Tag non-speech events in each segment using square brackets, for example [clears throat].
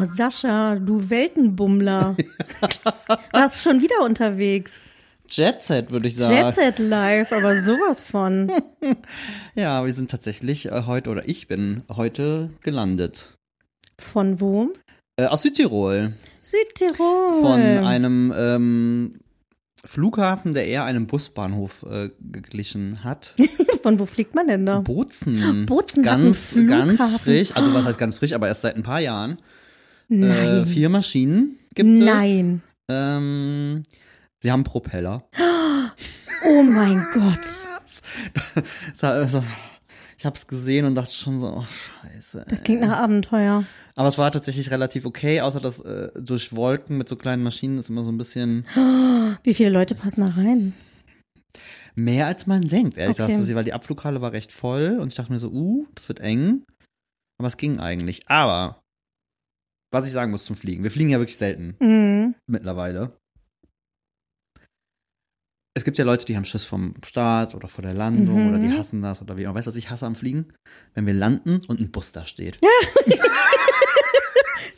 Oh, Sascha, du Weltenbummler. [laughs] Warst schon wieder unterwegs. Jet Set, würde ich sagen. Jet Set Live, aber sowas von. [laughs] Ja, wir sind tatsächlich äh, heute, oder ich bin heute gelandet. Von wo? Äh, aus Südtirol. Südtirol. Von einem ähm, Flughafen, der eher einem Busbahnhof äh, geglichen hat. [laughs] Von wo fliegt man denn da? Bozen. [gasps] Bozen ganz, ganz frisch. Also was heißt [gasps] ganz frisch, aber erst seit ein paar Jahren. Äh, Nein. vier Maschinen gibt es. Nein. Ähm, sie haben Propeller. [gasps] Oh mein Gott. [laughs] Also, Ich habe es gesehen und dachte schon so, oh, scheiße. Das klingt nach Abenteuer. Aber es war tatsächlich relativ okay, außer dass äh, durch Wolken mit so kleinen Maschinen ist immer so ein bisschen [gasps] Wie viele Leute passen da rein? mehr als man denkt, ehrlich Okay. gesagt, weil die Abflughalle war recht voll und ich dachte mir so, uh, das wird eng. Aber es ging eigentlich. Aber was ich sagen muss zum Fliegen, wir fliegen ja wirklich selten Mhm. mittlerweile. Es gibt ja Leute, die haben Schiss vom Start oder vor der Landung Mhm. oder die hassen das oder wie. Aber weißt du, was ich hasse am Fliegen? Wenn wir landen und ein Bus da steht. [laughs]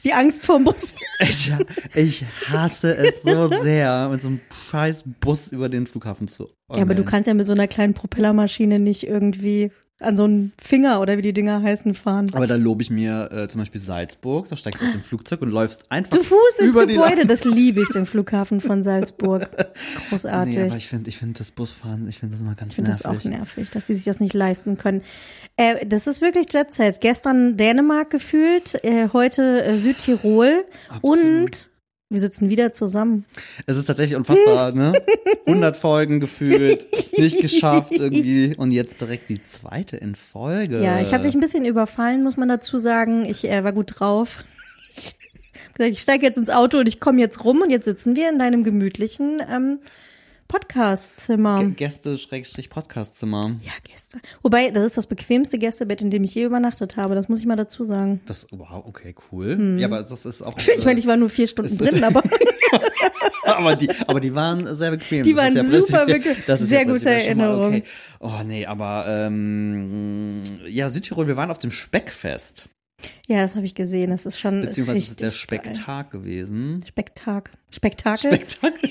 Die Angst vorm Bus. Ich, ich hasse es so [laughs] sehr, mit so einem scheiß Bus über den Flughafen zu. Ja, aber du kannst ja mit so einer kleinen Propellermaschine nicht irgendwie an so einen Finger oder wie die Dinger heißen fahren. Aber da lobe ich mir äh, zum Beispiel Salzburg. Da steigst du aus dem Flugzeug und läufst einfach Zu Fuß ins über die Gebäude, das liebe ich, den Flughafen von Salzburg. Großartig. [laughs] Nee, aber ich finde ich find das Busfahren, ich finde das immer ganz Ich finde das nervig. auch nervig, dass sie sich das nicht leisten können. Äh, das ist wirklich Jet Set. Gestern Dänemark gefühlt, äh, heute äh, Südtirol und wir sitzen wieder zusammen. Es ist tatsächlich unfassbar, ne? 100 Folgen gefühlt, nicht geschafft irgendwie und jetzt direkt die zweite in Folge. Ja, ich habe dich ein bisschen überfallen, muss man dazu sagen. Ich äh, war gut drauf. Ich ich steige jetzt ins Auto und ich komme jetzt rum und jetzt sitzen wir in deinem gemütlichen ähm, Podcastzimmer. Gäste-Podcast-Zimmer. ja, Gäste. Wobei, das ist das bequemste Gästebett, in dem ich je übernachtet habe. Das muss ich mal dazu sagen. Das, wow, okay, cool. Ja, aber das ist auch. Hm. Ich meine, ich war nur vier Stunden ist- drin, [laughs] aber aber die, aber die waren sehr bequem. Die Das waren ja super bequem. Das ist Sehr ja gute Erinnerung. Okay. Oh nee, aber ähm, ja, Südtirol, wir waren auf dem Speckfest. ja, das habe ich gesehen. Das ist schon Beziehungsweise ist der geil. Spektak gewesen. Spektak. Spektakel? Spektakel. [laughs]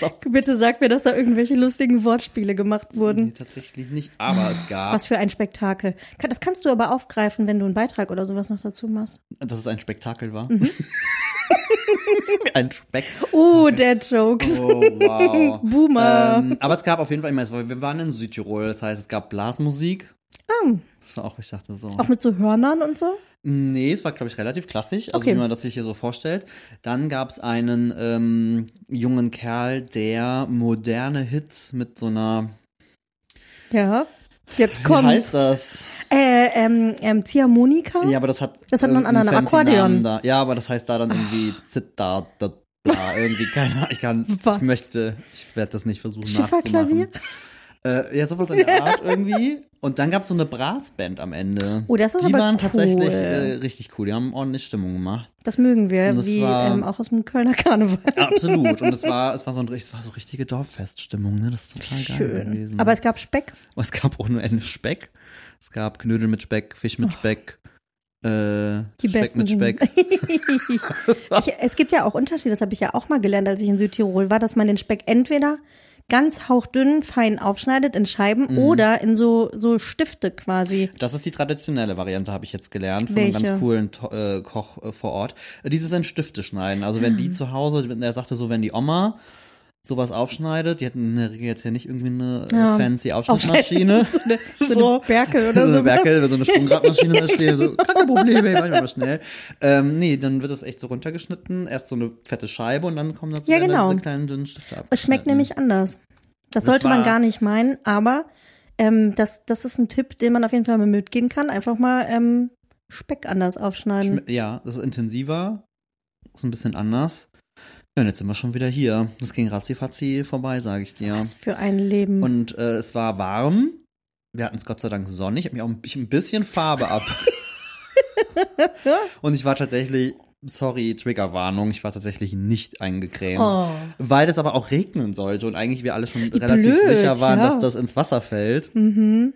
so. Bitte sag mir, dass da irgendwelche lustigen Wortspiele gemacht Nee, wurden. tatsächlich nicht, aber es gab. Was für ein Spektakel. Das kannst du aber aufgreifen, wenn du einen Beitrag oder sowas noch dazu machst. Dass es ein Spektakel war. Mhm. [laughs] ein Speck. Oh, der Jokes. Oh, wow. [laughs] Boomer. Ähm, aber es gab auf jeden Fall immer, wir waren in Südtirol, das heißt, es gab Blasmusik. Ah, Das war auch, ich dachte so. auch mit so Hörnern und so? Nee, es war, glaube ich, relativ klassisch, also Okay. wie man das sich hier so vorstellt. Dann gab es einen ähm, jungen Kerl, der moderne Hits mit so einer, Ja. Jetzt wie kommt. heißt das? Äh, ähm, ähm, Ziehharmonika? Ja, aber das hat Das hat noch einen anderen fancy Akkordeon. Da. Ja, aber das heißt da dann irgendwie Zitter, da, bla, irgendwie, keine Ahnung, ich kann, Was? ich möchte, ich werde das nicht versuchen Schifferklavier? nachzumachen. Äh, ja, sowas in der Art irgendwie. Und dann gab es so eine Brassband am Ende. Oh, das ist Die aber waren cool. tatsächlich äh, richtig cool. Die haben ordentlich Stimmung gemacht. Das mögen wir, das wie war- ähm, auch aus dem Kölner Karneval. Absolut. Und es war, es war so ein, es war so richtige Dorffeststimmung, ne? Das ist total geil Schön. gewesen. Aber es gab Speck. Und es gab ohne Ende Speck. Es gab Knödel mit Speck, Fisch mit Speck, äh, Oh. Die Speck besten mit. Speck. [laughs] [laughs] Ich, es gibt ja auch Unterschiede, das habe ich ja auch mal gelernt, als ich in Südtirol war, dass man den Speck entweder ganz hauchdünn fein aufschneidet in Scheiben Mhm. oder in so, so Stifte quasi. das ist die traditionelle Variante, habe ich jetzt gelernt, von einem Welche? ganz coolen To- äh, Koch äh, vor Ort. Äh, Dieses in Stifte schneiden. Also wenn die zu Hause, der sagte so, wenn die Oma sowas aufschneidet, die hatten in der Regel jetzt ja nicht irgendwie eine äh, Ja. fancy Aufschnittmaschine. [laughs] [laughs] so eine, so eine Berkel oder so so. eine Berkel, [laughs] so eine Sprungradmaschine da steht, so, keine Probleme, ich mach mal schnell. Ähm, nee, dann wird das echt so runtergeschnitten, erst so eine fette Scheibe und dann kommen dazu Ja, werden genau. diese kleinen dünnen Stifte ab. Es schmeckt nämlich anders. Das, Das sollte man gar nicht meinen, aber ähm, das, das ist ein Tipp, den man auf jeden Fall mal mitgehen kann. Einfach mal ähm, Speck anders aufschneiden. Schme- Ja, das ist intensiver, ist ein bisschen anders. Ja, und jetzt sind wir schon wieder hier. Das ging ratzifatzi vorbei, sage ich dir. Was für ein Leben. Und äh, es war warm. Wir hatten es Gott sei Dank sonnig. Ich habe mir auch ein bisschen- ein bisschen Farbe ab. [laughs] und ich war tatsächlich, sorry, Triggerwarnung, ich war tatsächlich nicht eingecremt. oh. Weil es aber auch regnen sollte und eigentlich wir alle schon Wie relativ blöd, sicher waren, ja. dass das ins Wasser fällt. Mhm.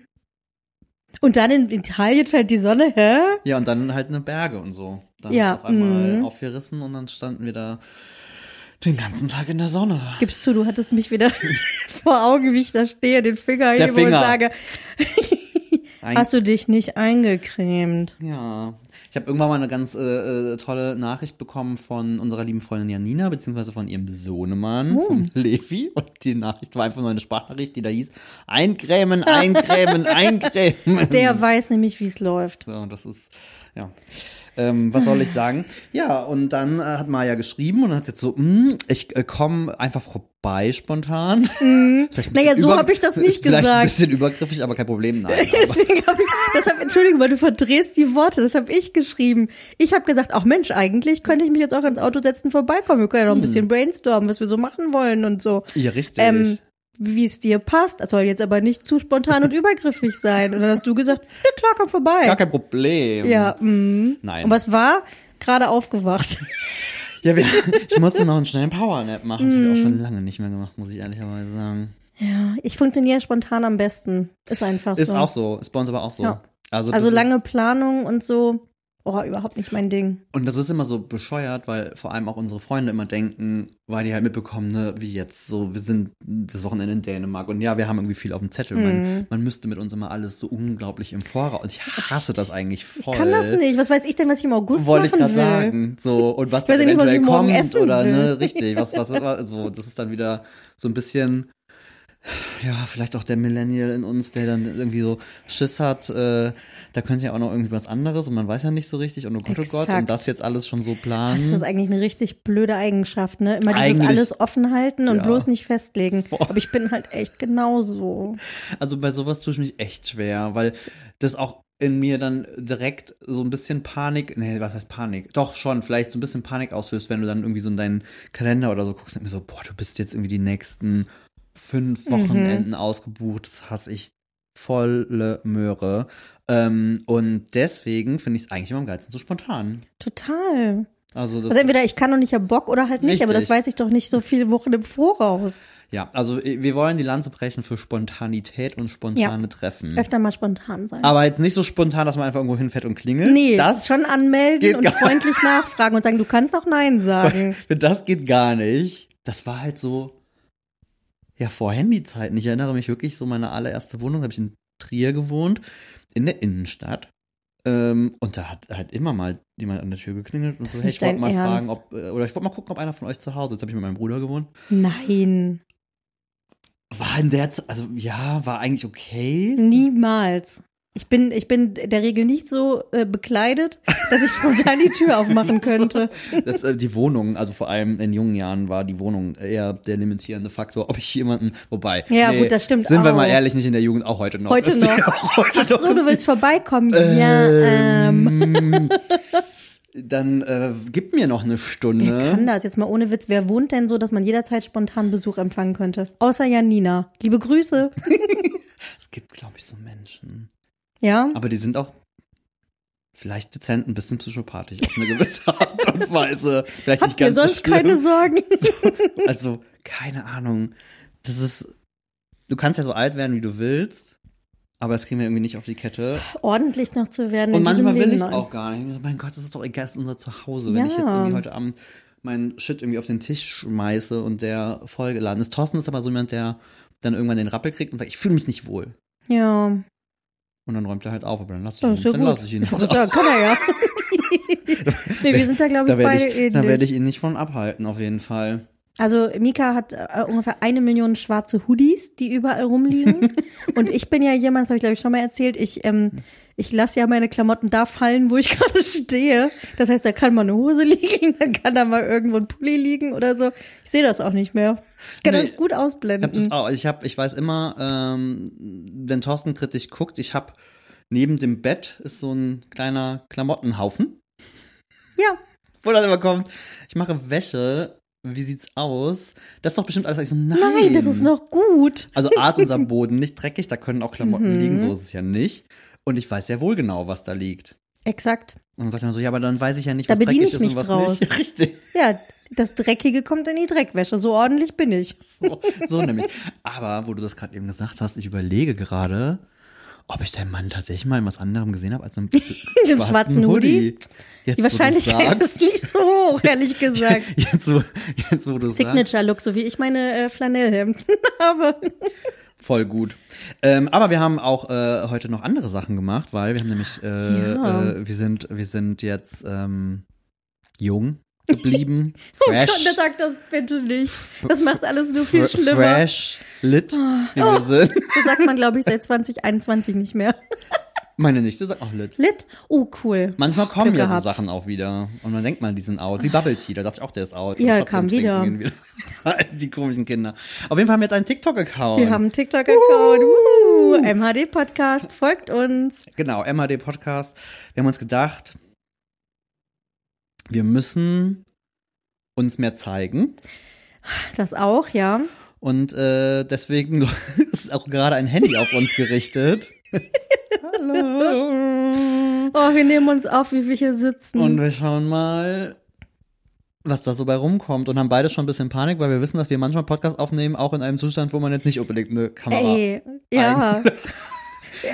Und dann in Italien scheint die Sonne, hä? Ja, und dann halt eine Berge und so. Dann Ja, ist auf einmal mhm. aufgerissen und dann standen wir da den ganzen Tag in der Sonne. Gibst zu, du hattest mich wieder [laughs] vor Augen, wie ich da stehe, den Finger Der hebe und Finger. sage, Ein- hast du dich nicht eingecremt? Ja, ich habe irgendwann mal eine ganz äh, äh, tolle Nachricht bekommen von unserer lieben Freundin Janina, beziehungsweise von ihrem Sohnemann, Oh. von Levi. Und die Nachricht war einfach nur eine Sprachnachricht, die da hieß, eincremen, eincremen, [laughs] eincremen. Der weiß nämlich, wie es läuft. So, das ist, ja. Ähm, was soll ich [laughs] sagen? Ja, und dann äh, hat Maja geschrieben und hat jetzt so, hm, ich äh, komme einfach vorbei spontan. [laughs] Vielleicht ein Mhm. Naja, so über- hab ich das nicht Vielleicht gesagt. ein bisschen übergriffig, aber kein Problem, nein. [laughs] Deswegen habe ich, deshalb, Entschuldigung, weil du verdrehst die Worte, das habe ich geschrieben. Ich habe gesagt, ach Mensch, eigentlich könnte ich mich jetzt auch ins Auto setzen, vorbeikommen. Wir können ja noch ein bisschen brainstormen, was wir so machen wollen und so. ja, richtig. Ähm, wie es dir passt. Das soll jetzt aber nicht zu spontan und übergriffig sein. Und dann hast du gesagt, ja klar, komm vorbei. Gar kein Problem. ja, mm. Nein. Und was war? Gerade aufgewacht. Ja, wir, ich musste noch einen schnellen Powernap machen. Das habe ich auch Mhm. schon lange nicht mehr gemacht, muss ich ehrlicherweise sagen. Ja, ich funktioniere spontan am besten. Ist einfach Ist so. auch so, ist bei uns aber auch so. Ja. Also, also ist, lange Planung und so. Oh, überhaupt nicht mein Ding. Und das ist immer so bescheuert, weil vor allem auch unsere Freunde immer denken, weil die halt mitbekommen, ne, wie jetzt so, wir sind das Wochenende in Dänemark und ja, wir haben irgendwie viel auf dem Zettel. Mhm. Man, man müsste mit uns immer alles so unglaublich im Voraus. Ich hasse das eigentlich voll. Kann das nicht? Was weiß ich denn, was ich im August Wollte ich machen gerade will? sagen. So, und was Ich weiß nicht, was ich morgen kommt essen oder will. ne, richtig, was, was [laughs] so, das ist dann wieder so ein bisschen, ja, vielleicht auch der Millennial in uns, der dann irgendwie so Schiss hat, äh, da könnte ja auch noch irgendwie was anderes und man weiß ja nicht so richtig und oh Gott, oh Gott, und das jetzt alles schon so Das planen. ist eigentlich eine richtig blöde Eigenschaft, ne? Immer dieses Eigentlich- alles offen halten und Ja. bloß nicht festlegen. Aber ich bin halt echt genauso. Also bei sowas tue ich mich echt schwer, weil das auch in mir dann direkt so ein bisschen Panik, nee, was heißt Panik? Doch schon, vielleicht so ein bisschen Panik auslöst, wenn du dann irgendwie so in deinen Kalender oder so guckst und mir so, boah, du bist jetzt irgendwie die nächsten fünf Wochenenden ausgebucht, das hasse ich volle Möhre. Ähm, und deswegen finde ich es eigentlich immer am geilsten so spontan. Total. Also das Also entweder ich kann und ich hab Bock oder halt nicht, aber das Richtig. weiß ich doch nicht so viele Wochen im Voraus. ja, also wir wollen die Lanze brechen für Spontanität und spontane Treffen. Öfter mal spontan sein. Aber jetzt nicht so spontan, dass man einfach irgendwo hinfährt und klingelt. nee, das schon anmelden und freundlich [laughs] nachfragen und sagen, du kannst auch Nein sagen. Das geht gar nicht. Das war halt so, ja, vor Handyzeiten. Ich erinnere mich wirklich so, meine allererste Wohnung habe ich in Trier gewohnt, in der Innenstadt. Ähm, und da hat halt immer mal jemand an der Tür geklingelt und Das so, hey, ich wollte mal Ernst. fragen, ob, äh, oder ich wollte mal gucken, ob einer von euch zu Hause ist. Jetzt habe ich mit meinem Bruder gewohnt. Nein, War in der Zeit, also ja, war eigentlich okay. niemals. Ich bin, ich bin der Regel nicht so äh, bekleidet, dass ich spontan die Tür aufmachen [laughs] könnte. Das, äh, die Wohnung, also vor allem in jungen Jahren war die Wohnung eher der limitierende Faktor, ob ich jemanden, wobei. Ja, gut, das stimmt Sind wir mal auch. ehrlich, nicht in der Jugend, auch heute noch. Heute [laughs] noch. ja auch heute Ach so, noch du willst vorbeikommen? ja, ähm. Ähm, [laughs] Dann äh, gib mir noch eine Stunde. Wer kann das? Jetzt mal ohne Witz. Wer wohnt denn so, dass man jederzeit spontan Besuch empfangen könnte? Außer Janina. Liebe Grüße. Es gibt, glaube ich, so Menschen. Ja? Aber die sind auch vielleicht dezent, ein bisschen psychopathisch auf eine gewisse Art und Weise. Vielleicht Habt nicht ihr ganz so sonst schlimm. keine Sorgen? [laughs] Also, keine Ahnung. Das ist. Du kannst ja so alt werden, wie du willst, aber das kriegen wir irgendwie nicht auf die Kette. Ordentlich noch zu werden. Und manchmal will ich es auch gar nicht. Ich so, mein Gott, das ist doch egal, das ist unser Zuhause. Wenn Ja. ich jetzt irgendwie heute Abend meinen Shit irgendwie auf den Tisch schmeiße und der vollgeladen ist. Thorsten ist aber so jemand, der dann irgendwann den Rappel kriegt und sagt, ich fühle mich nicht wohl. Ja, Und dann räumt er halt auf, aber dann lasse ich ihn, ja dann lasse ich ihn. Das ja, kann er ja. [laughs] nee, wir sind da, glaube ich, Da werde beide ich, da werde ich ihn nicht von abhalten, auf jeden Fall. Also Mika hat äh, ungefähr eine Million schwarze Hoodies, die überall rumliegen. [laughs] und ich bin ja jemand, das habe ich glaube ich schon mal erzählt, ich, ähm, ich lasse ja meine Klamotten da fallen, wo ich [laughs] gerade stehe. Das heißt, da kann mal eine Hose liegen, [laughs] dann kann da mal irgendwo ein Pulli liegen oder so. Ich sehe das auch nicht mehr. Ich kann Nee, das gut Ich hab ausblenden. das auch. Ich hab, ich weiß immer, ähm, wenn Thorsten kritisch guckt, ich habe neben dem Bett ist so ein kleiner Klamottenhaufen. ja, Wo das immer kommt, ich mache Wäsche, wie sieht's aus? Das ist doch bestimmt alles. Ich so, nein. nein, das ist noch gut. Also A ist unser Boden nicht dreckig, da können auch Klamotten Mhm. liegen, so ist es ja nicht. Und ich weiß sehr wohl genau, was da liegt. Exakt. Und dann sagt er so, ja, aber dann weiß ich ja nicht, Da was dreckig ich ist und mich was draus. nicht. [laughs] Richtig. Ja, das Dreckige kommt in die Dreckwäsche. So ordentlich bin ich. So, so nämlich. Aber wo du das gerade eben gesagt hast, ich überlege gerade, ob ich deinen Mann tatsächlich mal in was anderem gesehen habe als im [laughs] Dem schwarzen Hoodie? Jetzt, Die Wahrscheinlichkeit ist nicht so hoch, ehrlich [laughs] gesagt. Jetzt, wo, jetzt, wo du. Signature-Look, so wie ich meine äh, Flanellhemden [laughs] habe. Voll gut. Ähm, aber wir haben auch äh, heute noch andere Sachen gemacht, weil wir haben nämlich, äh, Ja. äh, wir sind, wir sind jetzt ähm, jung geblieben, [laughs] Oh Gott, fresh, sag das bitte nicht. Das macht alles nur viel fr- schlimmer. Oh. fresh, lit, wie wir sind. [laughs] Das sagt man, glaube ich, seit [laughs] 2021 nicht mehr. Meine Nichte sagt auch lit. Lit? Oh, cool. Manchmal kommen Glück ja so gehabt. Sachen auch wieder. Und man denkt mal, die sind out. Wie Bubble Tea, da dachte ich auch, der ist out. Ja, kam wieder. wieder. die komischen Kinder. Auf jeden Fall haben wir jetzt einen TikTok-Account. Wir haben einen TikTok-Account. Uh. MHD-Podcast. Folgt uns. Genau, MHD Podcast. Wir haben uns gedacht, wir müssen uns mehr zeigen. Das auch, ja. Und äh, deswegen [laughs] ist auch gerade ein Handy auf uns gerichtet. [laughs] Hallo. Oh, wir nehmen uns auf, wie wir hier sitzen. Und wir schauen mal, was da so bei rumkommt. Und haben beide schon ein bisschen Panik, weil wir wissen, dass wir manchmal Podcast aufnehmen, auch in einem Zustand, wo man jetzt nicht unbedingt eine Kamera Ey, ja.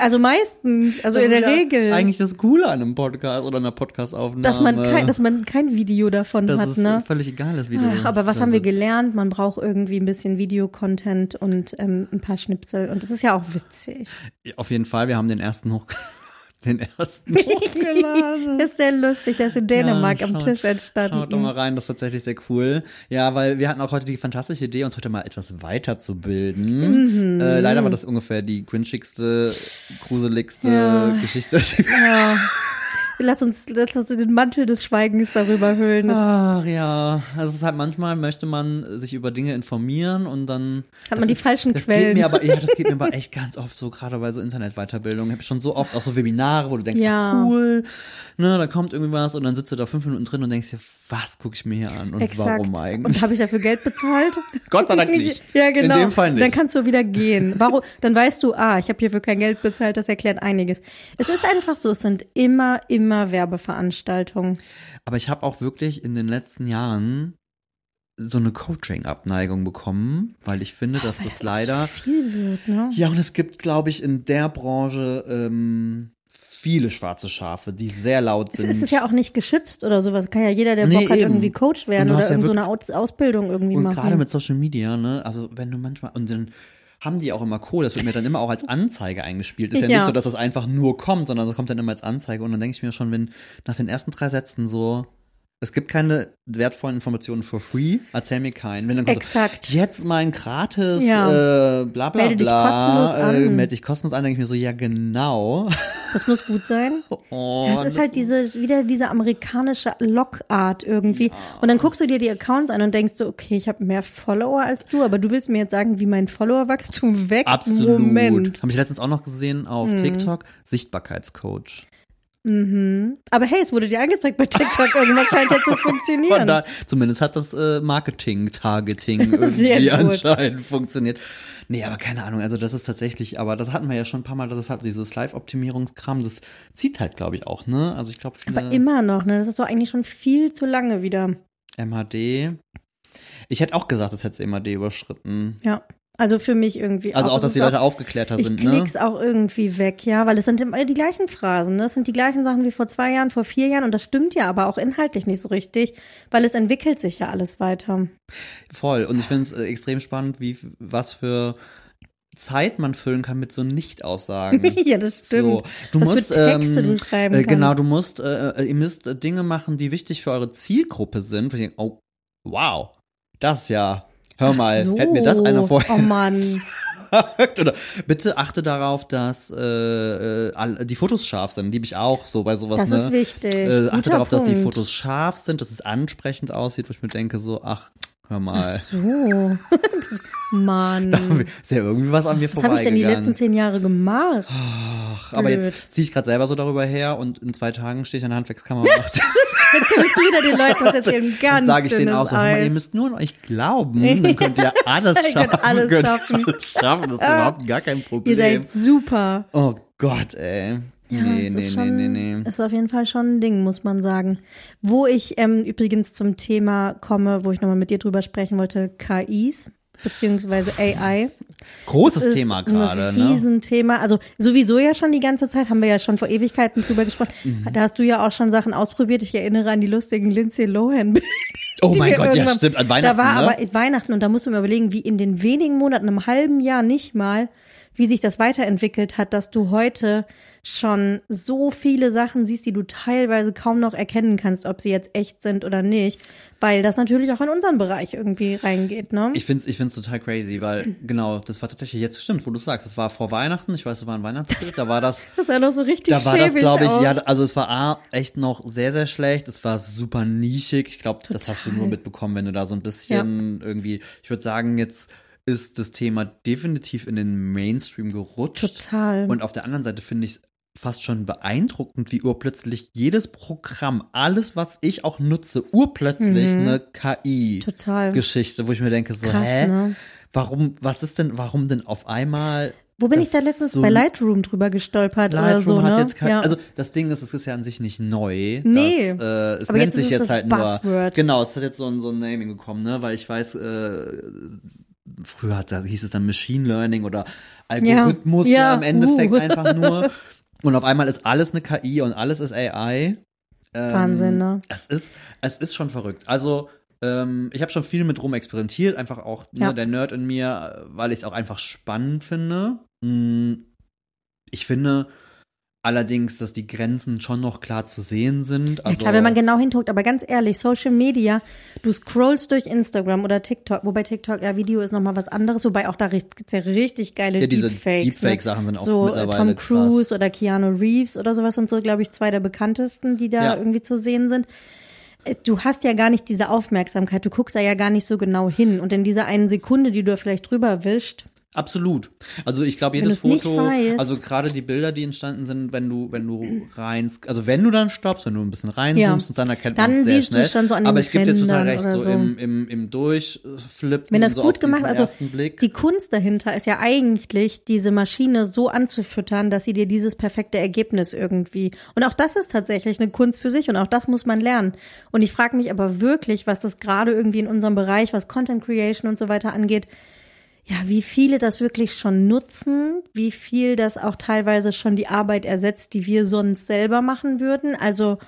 Also meistens, also Das in der ja Regel. Eigentlich das Coole an einem Podcast oder einer Podcastaufnahme. dass man kein, dass man kein Video davon das hat, ist ne? völlig egal, das Video. Ach, aber was haben wir gelernt? Man braucht irgendwie ein bisschen Videocontent und ähm, ein paar Schnipsel. Und das ist ja auch witzig. Auf jeden Fall, wir haben den ersten hoch den ersten [laughs] hochgeladen. ist sehr lustig, der ist in Dänemark Ja, am schaut- Tisch entstanden. Schaut doch mal rein, das ist tatsächlich sehr cool. Ja, weil wir hatten auch heute die fantastische Idee, uns heute mal etwas weiterzubilden. Mhm. Äh, leider war das ungefähr die grinchigste, gruseligste Ja. Geschichte. die wir- Ja. [laughs] Lass uns, lass uns in den Mantel des Schweigens darüber hüllen. Das Ach ja, also es ist halt manchmal möchte man sich über Dinge informieren und dann Hat man die das falschen das Quellen. Geht mir aber, ja, das geht mir aber [laughs] echt ganz oft so, gerade bei so Internetweiterbildung. Ich habe schon so oft auch so Webinare, wo du denkst, Ja. ah, cool, ne, da kommt irgendwie was und dann sitzt du da fünf Minuten drin und denkst dir, was gucke ich mir hier an und Exakt. warum eigentlich? Und habe ich dafür Geld bezahlt? [laughs] Gott sei Dank [laughs] nicht. Ja, genau. In dem Fall nicht. Dann kannst du wieder gehen. Warum? Dann weißt du, ah, ich habe hierfür kein Geld bezahlt, das erklärt einiges. Es ist einfach so, es sind immer, immer Werbeveranstaltungen. Aber ich habe auch wirklich in den letzten Jahren so eine Coaching-Abneigung bekommen, weil ich finde, dass Weil das leider so viel wird, ne? Ja, und es gibt, glaube ich, in der Branche ähm, viele schwarze Schafe, die sehr laut Es sind. ist es ja auch nicht geschützt oder sowas. Kann ja jeder, der Nee, Bock hat, eben. irgendwie Coach werden Und oder ja irgend so eine Aus Ausbildung irgendwie und machen. gerade mit Social Media, ne? Also wenn du manchmal und dann haben die auch immer Kohle, das wird mir dann immer auch als [laughs] Anzeige eingespielt. Ist ja, Ja. nicht so, dass das einfach nur kommt, sondern das kommt dann immer als Anzeige. Und dann denke ich mir schon, wenn nach den ersten drei Sätzen so, es gibt keine wertvollen Informationen for free, erzähl mir keinen. Wenn dann kommt so, Exakt. jetzt mein gratis, Ja. äh, bla bla Melde dich bla, kostenlos an. Äh, melde dich kostenlos an, denke ich mir so, ja genau. [laughs] Das muss gut sein. [laughs] Oh, Ja, es ist halt diese, wieder diese amerikanische Lockart irgendwie. Und dann guckst du dir die Accounts an und denkst du, okay, ich habe mehr Follower als du, aber du willst mir jetzt sagen, wie mein Followerwachstum wächst. Absolut. Moment. Habe ich letztens auch noch gesehen auf Mhm. TikTok. Sichtbarkeitscoach. Aber hey, es wurde dir angezeigt bei TikTok. Irgendwas scheint ja zu [laughs] Von funktionieren. da, zumindest hat das äh, Marketing, Targeting [laughs] Sehr irgendwie anscheinend funktioniert. Nee, aber keine Ahnung, also das ist tatsächlich, aber das hatten wir ja schon ein paar Mal, das ist halt dieses Live-Optimierungskram, das zieht halt, glaube ich, auch, ne? Also ich glaube, Aber immer noch, ne? Das ist doch eigentlich schon viel zu lange wieder. MHD. Ich hätte auch gesagt, das hätte MHD überschritten. Ja. Also für mich irgendwie Also auch, dass ist die Leute aufgeklärter Ich sind, ne? klick's auch irgendwie weg, ja, weil es sind immer die gleichen Phrasen, ne? Es sind die gleichen Sachen wie vor zwei Jahren, vor vier Jahren und das stimmt ja aber auch inhaltlich nicht so richtig, weil es entwickelt sich ja alles weiter. Voll. Und ich finde es äh, extrem spannend, wie was für Zeit man füllen kann mit so Nicht-Aussagen. [laughs] ja, das stimmt. So, du Was für musst, Texte ähm, du schreiben äh, Genau, kannst. du musst, äh, äh, ihr müsst Dinge machen, die wichtig für eure Zielgruppe sind. wo ich denke, Oh, wow, das ja. Hör mal, so. hätte mir das einer vorher Oh Mann. [laughs] Oder bitte achte darauf, dass äh, äh, die Fotos scharf sind. Liebe ich auch so bei sowas. Das ne? ist wichtig. Äh, achte Guter darauf, dass die Punkt. Fotos scharf sind, dass es ansprechend aussieht, wo ich mir denke, so, ach, hör mal. Ach so. das, [laughs] Mann. Ist ja irgendwie was an mir Was habe ich denn die letzten zehn Jahre gemacht? Ach, aber Blöd. jetzt ziehe ich gerade selber so darüber her und in zwei Tagen stehe ich an der Handwerkskammer und mache [laughs] Jetzt willst du wieder den Leuten was erzählen. Ganz sage ich denen auch so, mal, ihr müsst nur an euch glauben, [laughs] dann könnt ihr alles Ihr könnt schaffen. alles könnt schaffen. alles schaffen, das ist überhaupt gar kein Ihr Problem. seid super. Oh Gott, ey. Ja, nee, es nee, ist nee, schon, nee, nee. Ist auf jeden Fall schon ein Ding, muss man sagen. Wo ich ähm, übrigens zum Thema komme, wo ich nochmal mit dir drüber sprechen wollte, KIs. beziehungsweise AI. Großes Thema gerade, Ein ne? Riesenthema. Also sowieso ja schon die ganze Zeit, haben wir ja schon vor Ewigkeiten drüber gesprochen. Mhm. Da hast du ja auch schon Sachen ausprobiert. Ich erinnere an die lustigen Lindsay Lohan. Oh mein Gott, ja stimmt, an Weihnachten, Da war ne? aber Weihnachten und da musst du mir überlegen, wie in den wenigen Monaten, einem halben Jahr nicht mal, wie sich das weiterentwickelt hat, dass du heute schon so viele Sachen siehst, die du teilweise kaum noch erkennen kannst, ob sie jetzt echt sind oder nicht, weil das natürlich auch in unseren Bereich irgendwie reingeht, ne? Ich find's, ich find's total crazy, weil [clears throat] genau, das war tatsächlich jetzt stimmt, wo du sagst, das war vor Weihnachten, ich weiß, es war ein Weihnachtsbild, da war das [laughs] das sah doch so richtig Da war das, glaube ich, aus. ja, also es war A, echt noch sehr, sehr schlecht. Es war super nischig. Ich glaube, das hast du nur mitbekommen, wenn du da so ein bisschen irgendwie, ich würde sagen, jetzt ist das Thema definitiv in den Mainstream gerutscht. Total. Und auf der anderen Seite finde ich es fast schon beeindruckend, wie urplötzlich jedes Programm, alles, was ich auch nutze, urplötzlich eine KI-Geschichte, wo ich mir denke, so, Krass, hä? ne? Warum, was ist denn, warum denn auf einmal Wo bin das ich da letztens so bei Lightroom drüber gestolpert oder Lightroom so, ne? hat jetzt kein, ja. also das Ding ist, es ist ja an sich nicht neu. Nee. Das, äh, es Aber nennt jetzt sich jetzt das halt Buzzword. nur. Genau, es hat jetzt so ein, so ein Naming gekommen, ne? Weil ich weiß, äh, früher hat, da hieß es dann Machine Learning oder Algorithmus ja, Ja, im Endeffekt uh. einfach nur. [laughs] Und auf einmal ist alles eine KI und alles ist AI. Ähm, Wahnsinn, ne? Es ist, es ist schon verrückt. Also, ähm, ich habe schon viel mit rum experimentiert, einfach auch ne, Ja. der Nerd in mir, weil ich es auch einfach spannend finde. Mm, Ich finde allerdings, dass die Grenzen schon noch klar zu sehen sind. Ja Also, klar, wenn man genau hinguckt, aber ganz ehrlich, Social Media, du scrollst durch Instagram oder TikTok, wobei TikTok, ja, Video ist nochmal was anderes, wobei auch da gibt es ja richtig geile Ja, diese Deepfakes. Deepfake-Sachen sind auch so, äh, mittlerweile Tom krass. Cruise oder Keanu Reeves oder sowas sind so, glaube ich, zwei der bekanntesten, die da Ja. irgendwie zu sehen sind. Äh, Du hast ja gar nicht diese Aufmerksamkeit, du guckst da ja gar nicht so genau hin. Und in dieser einen Sekunde, die du da vielleicht drüber wischst, Absolut. Also ich glaube, jedes Foto, also gerade die Bilder, die entstanden sind, wenn du, wenn du rein, also wenn du dann stoppst, wenn du ein bisschen reinzoomst Ja. und dann erkennt Dann man sehr siehst du schnell. schon so an Aber ich gebe dir total recht, so, so. im, im, im Durchflippen, Wenn das so gut gemacht, also die Kunst dahinter ist ja eigentlich, diese Maschine so anzufüttern, dass sie dir dieses perfekte Ergebnis irgendwie. Und auch das ist tatsächlich eine Kunst für sich und auch das muss man lernen. Und ich frage mich aber wirklich, was das gerade irgendwie in unserem Bereich, was Content Creation und so weiter angeht, ja, wie viele das wirklich schon nutzen, wie viel das auch teilweise schon die Arbeit ersetzt, die wir sonst selber machen würden. Also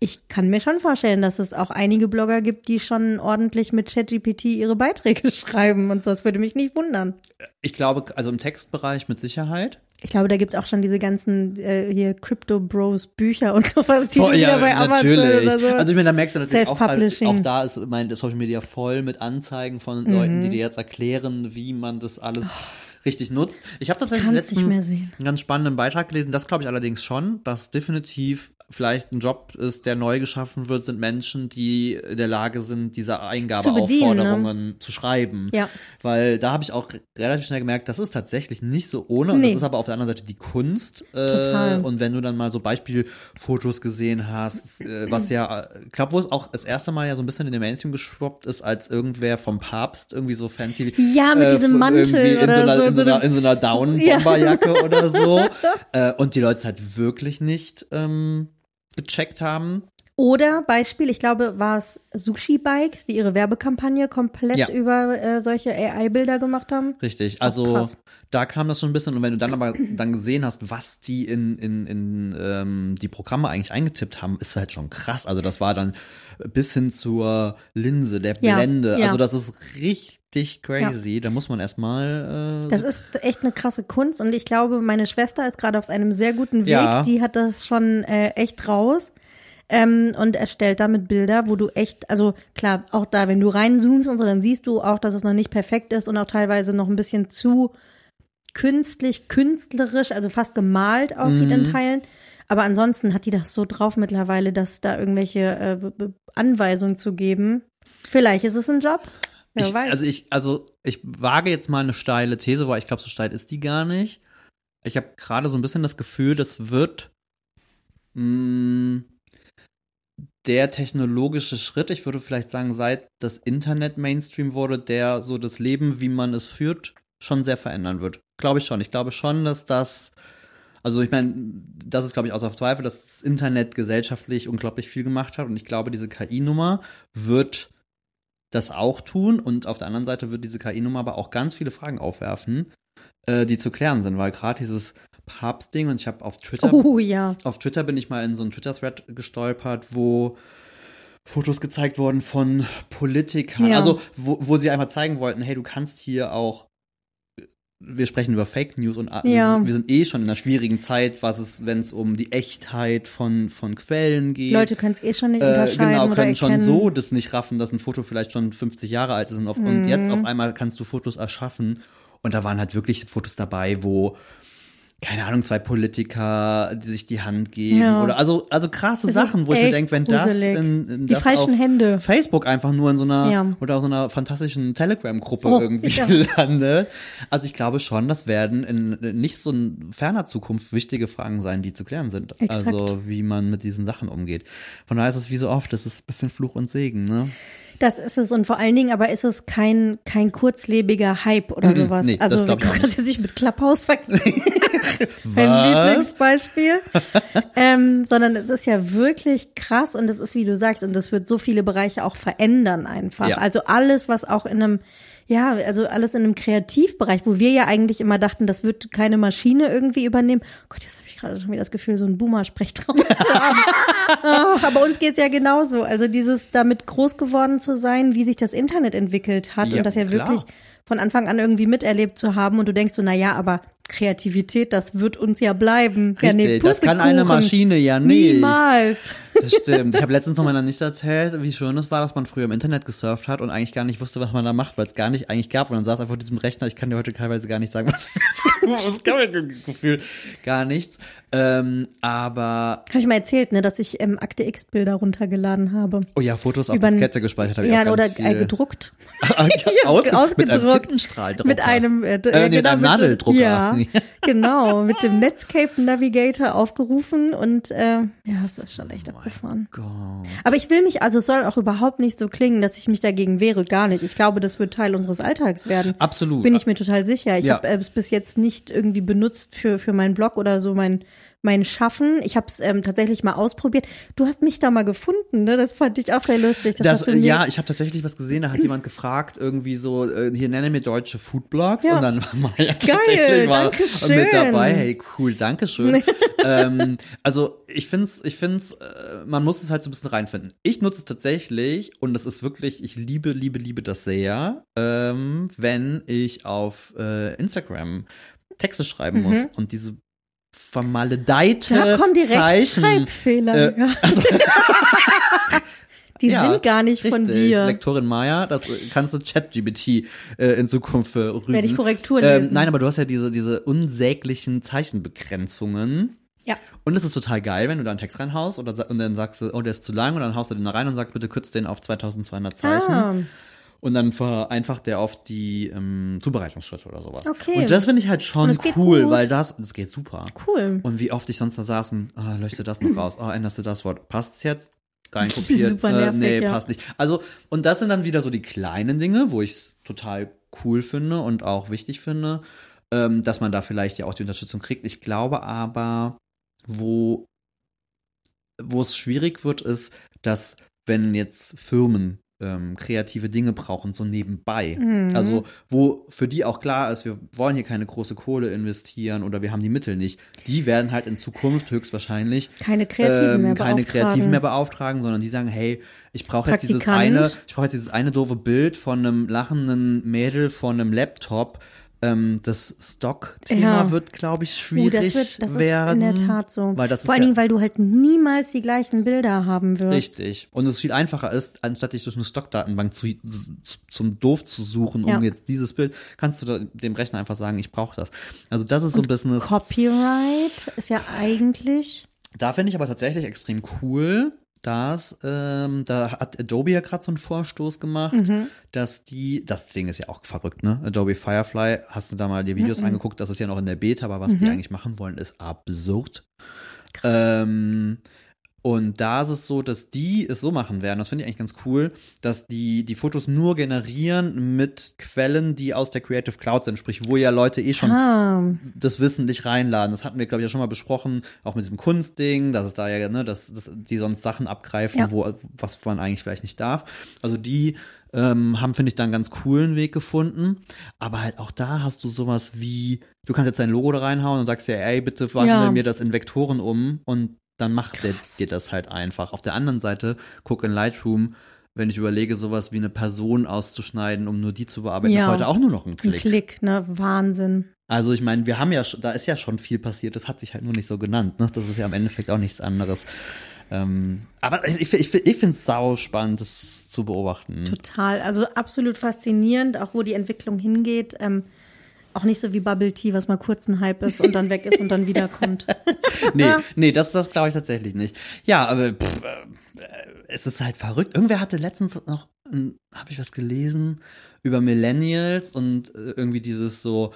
ich kann mir schon vorstellen, dass es auch einige Blogger gibt, die schon ordentlich mit ChatGPT ihre Beiträge [laughs] schreiben und so. Das würde mich nicht wundern. ich glaube, also im Textbereich mit Sicherheit. Ich glaube, da gibt's auch schon diese ganzen äh, hier Crypto Bros Bücher und sowas, die Voll, du wieder bei Amazon oder so. Also ich meine, da merkst du natürlich auch, halt, auch da ist mein Social Media voll mit Anzeigen von Mhm. Leuten, die dir jetzt erklären, wie man das alles richtig nutzt. Ich habe tatsächlich kann's letztens einen ganz spannenden Beitrag gelesen. Das glaube ich allerdings schon, dass definitiv vielleicht ein Job ist, der neu geschaffen wird, sind Menschen, die in der Lage sind, diese Zu bedienen, Eingabeaufforderungen zu schreiben. Ja. Weil da habe ich auch relativ schnell gemerkt, das ist tatsächlich nicht so ohne. Und Nee. das ist aber auf der anderen Seite die Kunst. Äh, Total. Und wenn du dann mal so Beispielfotos gesehen hast, äh, was ja, glaube, wo es auch das erste Mal ja so ein bisschen in den Mainstream geschwappt ist, als irgendwer vom Papst irgendwie so fancy Ja, mit äh, diesem Mantel in oder so einer, so, in so einer, in so einer [laughs] Down-Bomberjacke oder so. Äh, und die Leute es halt wirklich nicht ähm, gecheckt haben. Oder Beispiel, ich glaube, war es Sushi Bikes, die ihre Werbekampagne komplett Ja. über äh, solche AI-Bilder gemacht haben. Richtig, also da kam das schon ein bisschen und wenn du dann aber dann gesehen hast, was die in, in, in ähm, die Programme eigentlich eingetippt haben, ist halt schon krass. Also das war dann bis hin zur Linse, der Ja, Blende. ja. Also das ist richtig crazy. Da muss man erstmal äh, Das ist echt eine krasse Kunst und ich glaube, meine Schwester ist gerade auf einem sehr guten Weg. Ja. Die hat das schon äh, echt raus. Ähm, und erstellt damit Bilder, wo du echt, also klar, auch da, wenn du reinzoomst und so, dann siehst du auch, dass es noch nicht perfekt ist und auch teilweise noch ein bisschen zu künstlich, künstlerisch, also fast gemalt aussieht Mhm. in Teilen. Aber ansonsten hat die das so drauf mittlerweile, dass da irgendwelche äh, Anweisungen zu geben. Vielleicht ist es ein Job. Ich, also ich, also ich wage jetzt mal eine steile These, weil ich glaube, so steil ist die gar nicht. Ich habe gerade so ein bisschen das Gefühl, das wird mh, der technologische Schritt, ich würde vielleicht sagen, seit das Internet Mainstream wurde, der so das Leben, wie man es führt, schon sehr verändern wird. Glaube ich schon. Ich glaube schon, dass das, also ich meine, das ist, glaube ich, außer Zweifel, dass das Internet gesellschaftlich unglaublich viel gemacht hat und ich glaube, diese KI-Nummer wird das auch tun und auf der anderen Seite wird diese KI-Nummer aber auch ganz viele Fragen aufwerfen, äh, die zu klären sind, weil gerade dieses Papstding und ich habe auf Twitter, Oh ja. auf Twitter bin ich mal in so einen Twitter-Thread gestolpert, wo Fotos gezeigt wurden von Politikern, Ja. also wo, wo sie einfach zeigen wollten, hey, du kannst hier auch wir sprechen über Fake News und a- Ja. wir sind eh schon in einer schwierigen Zeit, was es, wenn es um die Echtheit von, von Quellen geht. Leute können es eh schon nicht äh, unterscheiden genau, oder können schon so das nicht raffen, dass ein Foto vielleicht schon 50 Jahre alt ist und, auf, und Mhm. jetzt auf einmal kannst du Fotos erschaffen. Und da waren halt wirklich Fotos dabei, wo keine Ahnung, zwei Politiker, die sich die Hand geben Ja. oder also also krasse Es Sachen, wo ich mir denke, wenn das gruselig. in, in Die das falschen auf Hände. Facebook einfach nur in so einer Ja. oder aus so einer fantastischen Telegram-Gruppe Oh, irgendwie ja. [laughs] landet. Also ich glaube schon, das werden in nicht so in ferner Zukunft wichtige Fragen sein, die zu klären sind. Exakt. Also wie man mit diesen Sachen umgeht. Von daher ist es wie so oft, das ist ein bisschen Fluch und Segen, ne? Das ist es und vor allen Dingen, aber ist es kein, kein kurzlebiger Hype oder sowas. nee, das also du kannst jetzt nicht mit Clubhouse vergleichen. [laughs] mein? Lieblingsbeispiel. [laughs] ähm, sondern es ist ja wirklich krass und es ist, wie du sagst, und das wird so viele Bereiche auch verändern einfach. Ja. Also alles, was auch in einem ja, also alles in einem Kreativbereich, wo wir ja eigentlich immer dachten, das wird keine Maschine irgendwie übernehmen. Gott, jetzt habe ich gerade schon wieder das Gefühl, so ein Boomer-Sprechtraum [laughs] zu haben. Ach, aber uns geht's ja genauso. Also dieses damit groß geworden zu sein, wie sich das Internet entwickelt hat Ja, und das ja klar. wirklich von Anfang an irgendwie miterlebt zu haben und du denkst so, na ja, aber Kreativität, das wird uns ja bleiben. ja, Richtig, das kann eine. Maschine ja nicht. Niemals. Das stimmt. Ich habe letztens noch meiner Nichte erzählt, wie schön es war, dass man früher im Internet gesurft hat und eigentlich gar nicht wusste, was man da macht, weil es gar nicht eigentlich gab. Und dann saß einfach diesem Rechner. Ich kann dir heute teilweise gar nicht sagen, was was [laughs] kann man Gefühl gar nichts. Ähm, aber Habe ich mal erzählt, ne, dass ich ähm, Akte X Bilder runtergeladen habe. oh ja, Fotos auf Über- Diskette gespeichert habe Ja, oder viel. äh, gedruckt. [laughs] Ah, ja, Ich hab's ausge- mit einem ausgedruckt. Mit einem, äh, Äh, nee, mit genau, einem mit so- Nadeldrucker. Ja, [laughs] genau, mit dem Netscape Navigator aufgerufen und äh, ja, es ist schon echt abgefahren. Gott. Aber ich will mich, also es soll auch überhaupt nicht so klingen, dass ich mich dagegen wehre, gar nicht. Ich glaube, das wird Teil unseres Alltags werden. Absolut. Bin ich mir total sicher. Ich Ja. habe es bis jetzt nicht irgendwie benutzt für, für meinen Blog oder so mein, mein Schaffen. Ich habe es ähm, tatsächlich mal ausprobiert. Du hast mich da mal gefunden, ne? Das fand ich auch sehr lustig. Das, Das, ja, ich habe tatsächlich was gesehen, da hat jemand gefragt, irgendwie so, äh, hier nenne mir deutsche Foodblogs Ja. und dann [laughs] war Maya tatsächlich mal mit dabei. Hey, cool, danke schön. [laughs] ähm, also ich find's, ich find's, äh, man muss es halt so ein bisschen reinfinden. Ich nutze es tatsächlich und das ist wirklich, ich liebe, liebe, liebe das sehr, ähm, wenn ich auf äh, Instagram Texte schreiben muss und diese vermaledeite da kommen direkt Zeichen. Schreibfehler. äh, ja. [laughs] Die Ja, sind gar nicht von richtig. dir. Lektorin Maya, das kannst du ChatGBT äh, in Zukunft äh, rügen. Werde ich Korrekturen ähm, lesen. Nein, aber du hast ja diese, diese unsäglichen Zeichenbegrenzungen. Ja. Und es ist total geil, wenn du da einen Text reinhaust oder, und dann sagst du, oh, der ist zu lang und dann haust du den da rein und sagst, bitte kürz den auf 2200 Zeichen. Ah, Und dann vereinfacht der auf die ähm, Zubereitungsschritte oder sowas. Okay. Und das finde ich halt schon cool, weil das, das geht super. cool. Und wie oft ich sonst da saßen, ah, löschte das noch raus, ah, änderst du das Wort, passt's jetzt? Reinkopiert, [laughs] Super äh, nervig, nee, ja. passt nicht. Also, und das sind dann wieder so die kleinen Dinge, wo ich es total cool finde und auch wichtig finde, ähm, dass man da vielleicht ja auch die Unterstützung kriegt. Ich glaube aber, wo, wo es schwierig wird, ist, dass wenn jetzt Firmen ähm, kreative Dinge brauchen, so nebenbei. Mhm. Also, wo für die auch klar ist, wir wollen hier keine große Kohle investieren oder wir haben die Mittel nicht. Die werden halt in Zukunft höchstwahrscheinlich Keine Kreativen ähm, mehr keine beauftragen. Kreativen mehr beauftragen, sondern die sagen, hey, ich brauche jetzt dieses eine, ich brauche jetzt dieses eine doofe Bild von einem lachenden Mädel von einem Laptop. Ähm, das Stock-Thema Ja. wird, glaube ich, Uh, schwierig das wird, das werden. ist in der Tat so. Weil das Vor allen ja, Dingen, weil du halt niemals die gleichen Bilder haben wirst. Richtig. Und es viel einfacher ist, anstatt dich durch eine Stockdatenbank zu, zu, zum Doof zu suchen, um Ja. jetzt dieses Bild, kannst du dem Rechner einfach sagen, ich brauche das. Also das ist so ein Business. Copyright ist ja eigentlich Da finde ich aber tatsächlich extrem cool, dass ähm, da hat Adobe ja gerade so einen Vorstoß gemacht, Mhm. dass die, das Ding ist ja auch verrückt, ne? Adobe Firefly, hast du da mal die Mhm. Videos angeguckt, das ist ja noch in der Beta, aber was die eigentlich machen wollen, ist absurd. Ähm, und da ist es so, dass die es so machen werden, das finde ich eigentlich ganz cool, dass die die Fotos nur generieren mit Quellen, die aus der Creative Cloud sind, sprich, wo ja Leute eh schon ah, das wissentlich reinladen. Das hatten wir, glaube ich, ja schon mal besprochen, auch mit diesem Kunstding, dass es da ja, ne, dass, dass die sonst Sachen abgreifen, Ja. wo, was man eigentlich vielleicht nicht darf. Also die ähm, haben, finde ich, da einen ganz coolen Weg gefunden. Aber halt auch da hast du sowas wie, du kannst jetzt dein Logo da reinhauen und sagst ja, ey, bitte wandel Ja. mir das in Vektoren um und dann macht der Krass. dir das halt einfach. Auf der anderen Seite, guck in Lightroom, wenn ich überlege, sowas wie eine Person auszuschneiden, um nur die zu bearbeiten, Ja. ist heute auch nur noch ein Ein Klick. Klick, ne? Wahnsinn. Also ich meine, wir haben ja, schon- da ist ja schon viel passiert, das hat sich halt nur nicht so genannt. Ne? Das ist ja im Endeffekt auch nichts anderes. Ähm, aber ich, ich, ich, ich finde es sau spannend, das zu beobachten. Total. Also absolut faszinierend, auch wo die Entwicklung hingeht. Ähm, auch nicht so wie Bubble Tea, was mal kurz ein Hype ist und dann weg ist und dann wiederkommt. [laughs] Nee, nee, das, das glaube ich tatsächlich nicht. Ja, aber pff, äh, es ist halt verrückt. Irgendwer hatte letztens noch, habe ich was gelesen über Millennials und äh, irgendwie dieses so,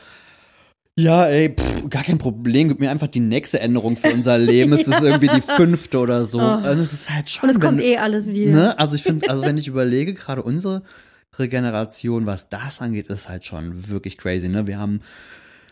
ja, ey, pff, gar kein Problem, gib mir einfach die nächste Änderung für unser Leben. [laughs] Es ist irgendwie die fünfte oder so. Oh. Und es ist halt schon. Und es kommt eh alles wieder. Ne? Also ich finde, also wenn ich überlege, gerade unsere Generation, was das angeht, ist halt schon wirklich crazy. Ne? Wir haben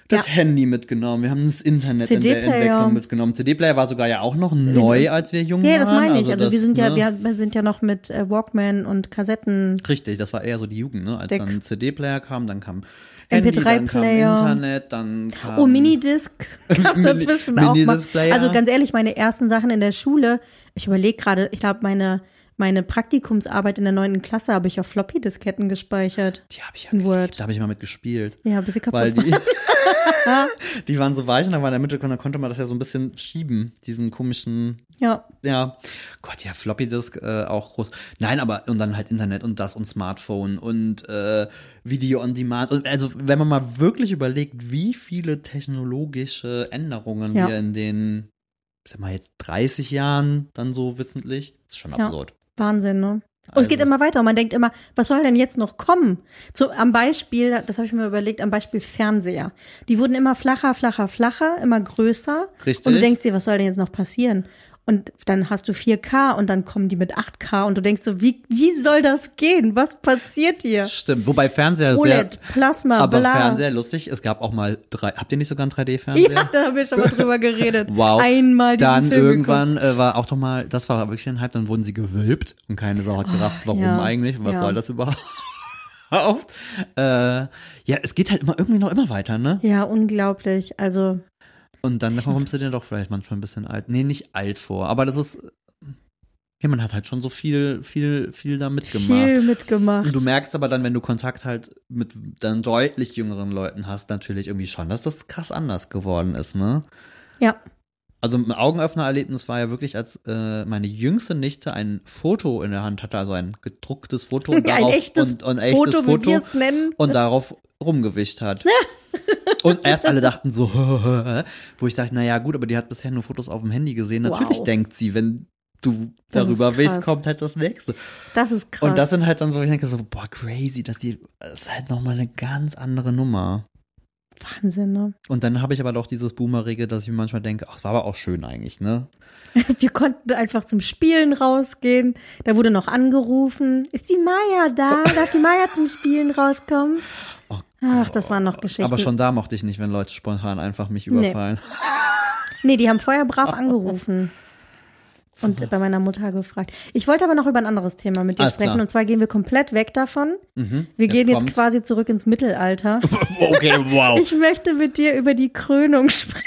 das Ja. Handy mitgenommen, wir haben das Internet in der. Entwicklung mitgenommen. CD-Player war sogar ja auch noch neu, als wir jung Ja, waren. das meine ich. Also, das, wir sind ja, ne? wir sind ja noch mit äh, Walkman und Kassetten. Richtig, das war eher so die Jugend, ne? Als Dick. dann CD-Player kam, dann kam Handy, dann kam MP3-Player. Internet, dann kam Oh, Minidisc [laughs] Mini- dazwischen auch mal. Also ganz ehrlich, meine ersten Sachen in der Schule, ich überlege gerade, ich glaube, meine, meine Praktikumsarbeit in der neunten Klasse habe ich auf Floppy-Disketten gespeichert. Die habe ich ja in. Word. Da habe ich mal mit gespielt. Ja, bis sie kaputt Weil die, [laughs] die waren so weich und da war in der Mitte, und dann konnte man das ja so ein bisschen schieben, diesen komischen, Ja, ja, Gott, ja, Floppy Disk äh, auch groß. Nein, aber und dann halt Internet und das und Smartphone und äh, Video on Demand. Und also wenn man mal wirklich überlegt, wie viele technologische Änderungen Ja. wir in den, ich sag mal jetzt 30 Jahren dann so wissentlich, ist schon Ja. absurd. Wahnsinn, ne? Und es geht Also- immer weiter und man denkt immer, was soll denn jetzt noch kommen? So am Beispiel, das habe ich mir überlegt, am Beispiel Fernseher. Die wurden immer flacher, flacher, flacher, immer größer. Richtig. Und du denkst dir, was soll denn jetzt noch passieren? Und dann hast du 4K und dann kommen die mit 8K und du denkst so, wie, wie soll das gehen? Was passiert hier? Stimmt, wobei Fernseher OLED, sehr, Plasma, aber bla. Fernseher lustig. Es gab auch mal drei. Habt ihr nicht sogar einen 3D-Fernseher? Ja, da haben wir schon mal drüber geredet. [laughs] Wow. Einmal diesen Dann Film irgendwann äh, war auch doch mal, das war wirklich ein Hype, dann wurden sie gewölbt und keine Sau hat gerafft, warum Oh, ja. eigentlich, was Ja. soll das überhaupt? [laughs] äh, ja, es geht halt immer irgendwie noch immer weiter, ne? geguckt. Ja, unglaublich. Also, Und dann kommst du dir doch vielleicht manchmal ein bisschen alt. Nee, nicht alt vor, aber das ist, ja, man hat halt schon so viel, viel, viel da mitgemacht. viel mitgemacht. Und du merkst aber dann, wenn du Kontakt halt mit dann deutlich jüngeren Leuten hast, natürlich irgendwie schon, dass das krass anders geworden ist, ne? ja. Also ein Augenöffner-Erlebnis war ja wirklich, als äh, meine jüngste Nichte ein Foto in der Hand hatte, also ein gedrucktes Foto und [laughs] Ein darauf echtes und, und echtes Foto, wie Foto wir es nennen. und darauf rumgewischt hat. [laughs] und erst alle dachten so, [laughs] wo ich dachte, naja gut, aber die hat bisher nur Fotos auf dem Handy gesehen. Natürlich Wow. denkt sie, wenn du Das darüber krass. kommt halt das nächste. Das ist krass. Und das sind halt dann so, ich denke so, boah, crazy, dass die, das ist halt nochmal eine ganz andere Nummer. Wahnsinn, ne? Und dann habe ich aber doch dieses Boomerige, dass ich mir manchmal denke, ach, es war aber auch schön eigentlich, ne? [laughs] Wir konnten einfach zum Spielen rausgehen. Da wurde noch angerufen. Ist die Maya da? Darf die Maya zum Spielen rauskommen? Oh Ach, das waren noch Geschichten. Aber schon da mochte ich nicht, wenn Leute spontan einfach mich überfallen. [laughs] Nee, die haben vorher brav angerufen. [laughs] Und bei meiner Mutter gefragt. Ich wollte aber noch über ein anderes Thema mit dir Alles sprechen. klar. Und zwar gehen wir komplett weg davon. Mhm, Wir gehen jetzt kommt's. quasi zurück ins Mittelalter. [laughs] Okay, wow. Ich möchte mit dir über die Krönung sprechen.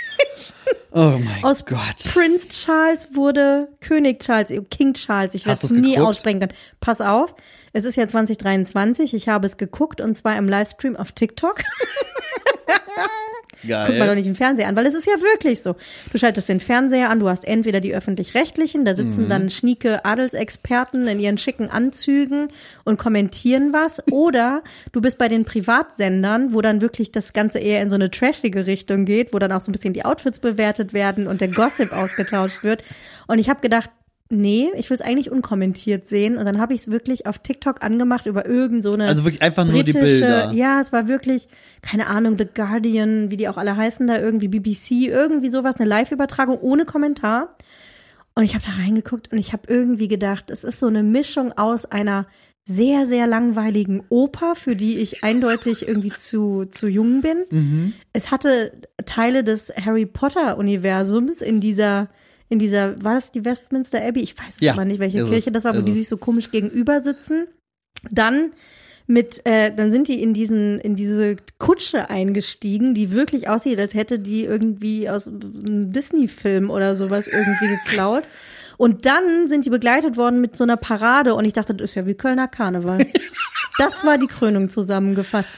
Oh mein Aus Gott. Prince Charles wurde König Charles, äh, King Charles. Ich werde es nie aussprechen können. Pass auf, es ist ja 2023. Ich habe es geguckt und zwar im Livestream auf TikTok. [laughs] Geil. Guckt man doch nicht im Fernseher an, weil es ist ja wirklich so. Du schaltest den Fernseher an, du hast entweder die öffentlich-rechtlichen, da Mhm. sitzen dann schnieke Adelsexperten in ihren schicken Anzügen und kommentieren was, [laughs] oder du bist bei den Privatsendern, wo dann wirklich das Ganze eher in so eine trashige Richtung geht, wo dann auch so ein bisschen die Outfits bewertet werden und der Gossip [laughs] ausgetauscht wird. Und ich habe gedacht, nee, ich will es eigentlich unkommentiert sehen. Und dann habe ich es wirklich auf TikTok angemacht über irgend so eine Also wirklich einfach nur die Bilder. Ja, es war wirklich, keine Ahnung, The Guardian, wie die auch alle heißen da, irgendwie BBC, irgendwie sowas, eine Live-Übertragung ohne Kommentar. Und ich habe da reingeguckt und ich habe irgendwie gedacht, es ist so eine Mischung aus einer sehr, sehr langweiligen Oper, für die ich eindeutig irgendwie zu, zu jung bin. Mhm. Es hatte Teile des Harry Potter-Universums in dieser, in dieser, war das die Westminster Abbey? Ich weiß es Ja, aber nicht, welche Kirche es, das war, wo die es. sich so komisch gegenüber sitzen. Dann mit, äh, dann sind die in diesen, in diese Kutsche eingestiegen, die wirklich aussieht, als hätte die irgendwie aus einem Disney-Film oder sowas irgendwie geklaut. Und dann sind die begleitet worden mit so einer Parade und ich dachte, das ist ja wie Kölner Karneval. [laughs] Das war die Krönung zusammengefasst.